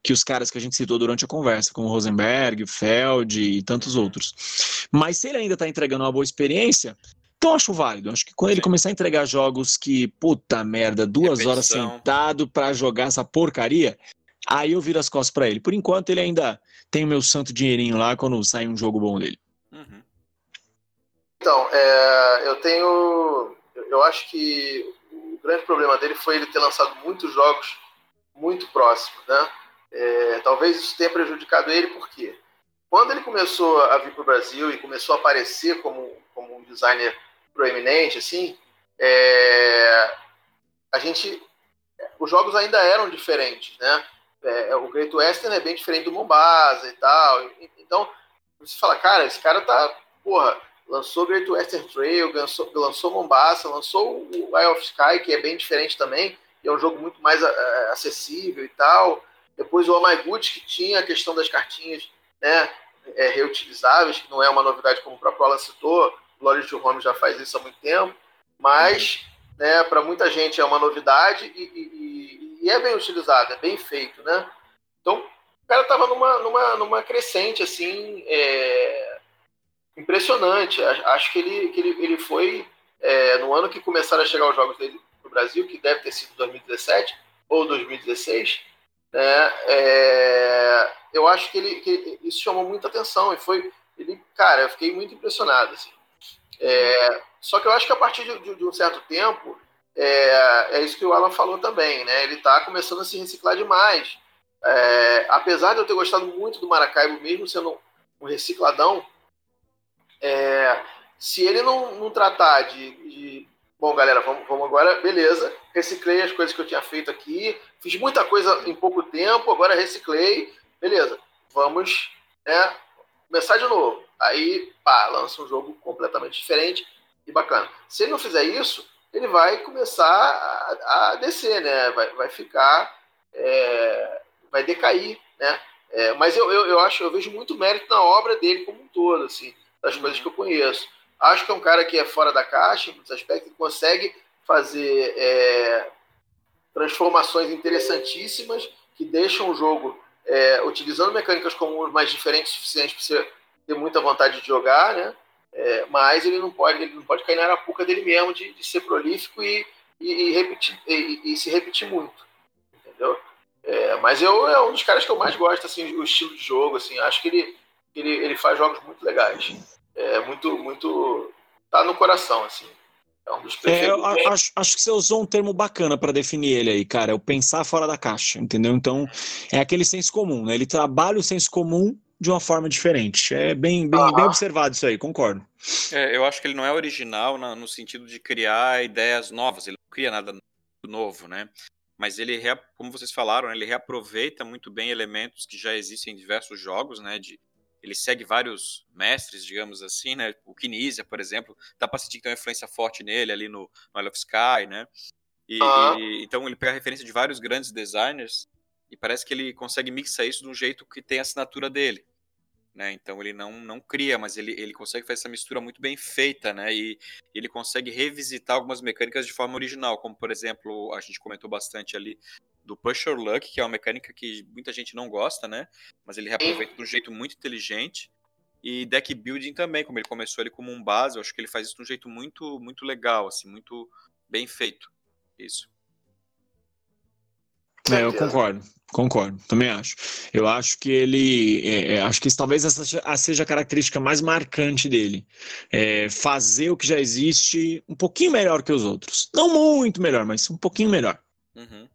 que os caras que a gente citou durante a conversa, como Rosenberg, Feld e tantos outros. Mas se ele ainda está entregando uma boa experiência, então acho válido. Acho que quando Sim. ele começar a entregar jogos que, puta merda, duas Repetição. horas sentado para jogar essa porcaria, aí eu viro as costas para ele. Por enquanto, ele ainda tem o meu santo dinheirinho lá quando sai um jogo bom dele. Uhum. Então, é, eu tenho. Eu acho que o grande problema dele foi ele ter lançado muitos jogos muito próximos, né? É, talvez isso tenha prejudicado ele, porque quando ele começou a vir para o Brasil e começou a aparecer como, como um designer proeminente, assim, é, a gente, os jogos ainda eram diferentes, né? É, o Great Western é bem diferente do Mombasa e tal. Então, você fala, cara, esse cara tá, porra, lançou Great Western Trail, lançou, lançou Mombasa, lançou o Eye of Sky, que é bem diferente também, é um jogo muito mais é, acessível e tal. Depois o Oh My Good, que tinha a questão das cartinhas né, é, reutilizáveis, que não é uma novidade como o próprio Alan citou, o Lawrence Home já faz isso há muito tempo, mas uhum. né, para muita gente é uma novidade e, e, e, é bem utilizado, é bem feito. Né? Então, o cara estava numa, numa, numa crescente assim, é, impressionante. Acho que ele, que ele, ele foi, é, no ano que começaram a chegar os jogos dele no Brasil, que deve ter sido 2017 ou 2016, né? É, eu acho que, ele, que isso chamou muita atenção e foi, ele, cara, eu fiquei muito impressionado. Assim. É, só que eu acho que a partir de, de um certo tempo, é, é, isso que o Alan falou também, né? Ele está começando a se reciclar demais. É, apesar de eu ter gostado muito do Maracaibo, mesmo sendo um recicladão, é, se ele não, não tratar de, de Bom, galera, vamos, vamos agora, beleza. Reciclei as coisas que eu tinha feito aqui. Fiz muita coisa em pouco tempo, agora reciclei. Beleza, vamos né, começar de novo. Aí, pá, lança um jogo completamente diferente e bacana. Se ele não fizer isso, ele vai começar a, a descer, né? Vai, vai ficar. É, vai decair, né? É, mas eu, eu, eu acho, eu vejo muito mérito na obra dele como um todo, assim, das coisas que eu conheço. Acho que é um cara que é fora da caixa, em muitos aspectos, que consegue fazer é, transformações interessantíssimas que deixam o jogo é, utilizando mecânicas comuns mais diferentes o suficiente para você ter muita vontade de jogar, né? É, mas ele não pode ele não pode cair na arapuca dele mesmo de, de ser prolífico e, e, e repetir, e, e, se repetir muito, entendeu? É, mas eu é um dos caras que eu mais gosto assim o estilo de jogo assim acho que ele ele, ele faz jogos muito legais é muito, muito. tá no coração, assim. É um dos é, eu acho, acho que você usou um termo bacana para definir ele aí, cara. É o pensar fora da caixa, entendeu? Então, é aquele senso comum, né? Ele trabalha o senso comum de uma forma diferente. É bem, bem, bem observado isso aí, concordo. É, eu acho que ele não é original na, no sentido de criar ideias novas, ele não cria nada novo, né? Mas ele, como vocês falaram, ele reaproveita muito bem elementos que já existem em diversos jogos, né? De ele segue vários mestres, digamos assim, né? O Kinesia, por exemplo, dá para sentir que tem uma influência forte nele ali no, no Isle of Sky, né? E, uhum. e, então ele pega referência de vários grandes designers e parece que ele consegue mixar isso de um jeito que tem a assinatura dele. Né? Então ele não, não cria, mas ele, ele consegue fazer essa mistura muito bem feita, né? E ele consegue revisitar algumas mecânicas de forma original, como por exemplo, a gente comentou bastante ali do Pusher Luck, que é uma mecânica que muita gente não gosta, né? Mas ele reaproveita de um jeito muito inteligente. E deck building também, como ele começou ali como um base, eu acho que ele faz isso de um jeito muito muito legal, assim, muito bem feito. Isso. É, eu concordo, concordo, também acho. Eu acho que ele, é, é, acho que isso, talvez essa seja a característica mais marcante dele, é fazer o que já existe um pouquinho melhor que os outros, não muito melhor, mas um pouquinho melhor. Uhum.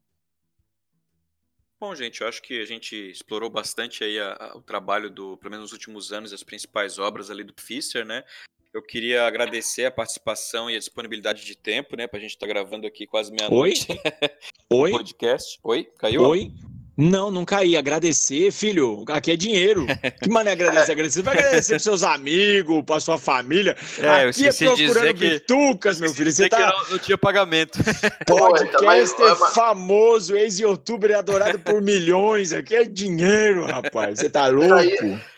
Bom, gente, eu acho que a gente explorou bastante aí a, a, o trabalho do, pelo menos nos últimos anos, as principais obras ali do Pfister, né? Eu queria agradecer a participação e a disponibilidade de tempo, né? Pra gente estar tá gravando aqui quase meia-noite. Oi? Oi? Podcast. Oi? Caiu? Oi? Não, não caí. Agradecer, filho. Aqui é dinheiro. Que maneira agradecer? Agradecer. Vai agradecer pros seus amigos, pra sua família. É, aqui é procurando que... bitucas, meu filho. Você tá... que eu não, não, tinha pagamento. Podcaster famoso, ex-youtuber adorado por milhões. Aqui é dinheiro, rapaz. Você tá louco?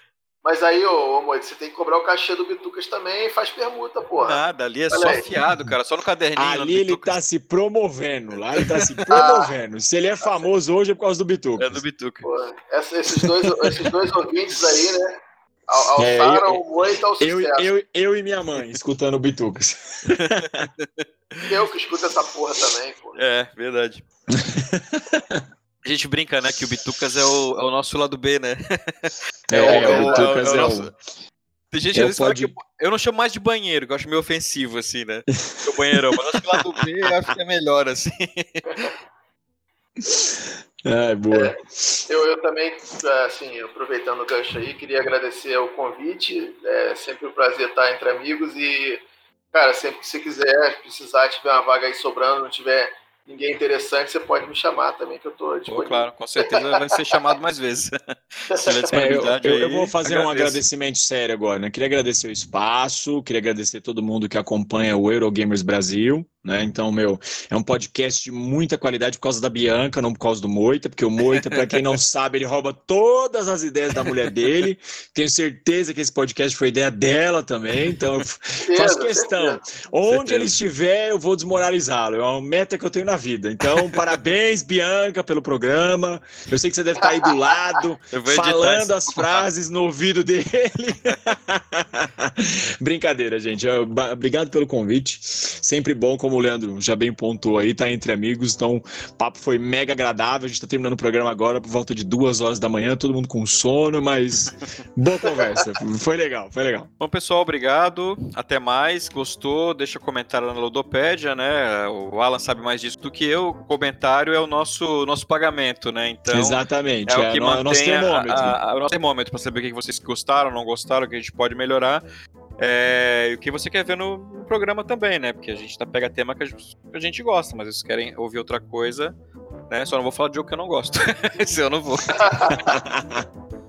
Mas aí, ô, ô Moito, você tem que cobrar o cachê do Bitucas também e faz permuta, porra. Nada, ali é Olha só aí. fiado, cara, só no caderninho. Ali ele tá se promovendo, lá ele tá se promovendo. se ele é famoso hoje é por causa do Bitucas. É do Bitucas. Porra, esses, dois, esses dois ouvintes aí, né? Alçaram é, eu, o Moito ao eu, sucesso. Eu, eu, e minha mãe, escutando o Bitucas. eu que escuto essa porra também, porra. É, verdade. A gente brinca, né, que o Bitucas é o, é o nosso lado B, né? É, é, é o, Bitucas é, o, nosso... Tem gente que pode... que eu não chamo mais de banheiro, que eu acho meio ofensivo, assim, né? O banheirão, mas acho que o lado B eu acho que é melhor, assim. É, boa. É, eu, eu também, assim, aproveitando o gancho aí, queria agradecer o convite. É sempre um prazer estar entre amigos e, cara, sempre que você quiser, precisar, tiver uma vaga aí sobrando, não tiver ninguém interessante, você pode me chamar também, que eu estou disponível. Oh, claro, com certeza vai ser chamado mais vezes. é, eu, eu, eu, vou fazer agradeço. um agradecimento sério agora, né? Queria agradecer o espaço, queria agradecer todo mundo que acompanha o Eurogamers Brasil. Né? Então, meu, é um podcast de muita qualidade por causa da Bianca, não por causa do Moita, porque o Moita, para quem não sabe, ele rouba todas as ideias da mulher dele. Tenho certeza que esse podcast foi ideia dela também, então eu faço questão. Onde ele estiver, eu vou desmoralizá-lo. É uma meta que eu tenho na vida. Então, parabéns, Bianca, pelo programa. Eu sei que você deve estar aí do lado, falando as frases no ouvido dele. Brincadeira, gente. Obrigado pelo convite. Sempre bom, como como o Leandro já bem pontuou aí, tá entre amigos, então o papo foi mega agradável. A gente tá terminando o programa agora por volta de duas horas da manhã, todo mundo com sono, mas boa conversa. Foi legal, foi legal. Bom, pessoal, obrigado. Até mais. Gostou? Deixa comentário na Ludopédia, né? O Alan sabe mais disso do que eu. O comentário é o nosso, nosso pagamento, né? Então, Exatamente. É, o que é, mantém o nosso termômetro. A, a, a, o nosso termômetro para saber o que vocês gostaram, não gostaram, o que a gente pode melhorar. É, e o que você quer ver no, programa também, né? Porque a gente tá, pega tema que a, gente, gosta, mas vocês querem ouvir outra coisa, né? Só não vou falar de jogo que eu não gosto. Esse eu não vou.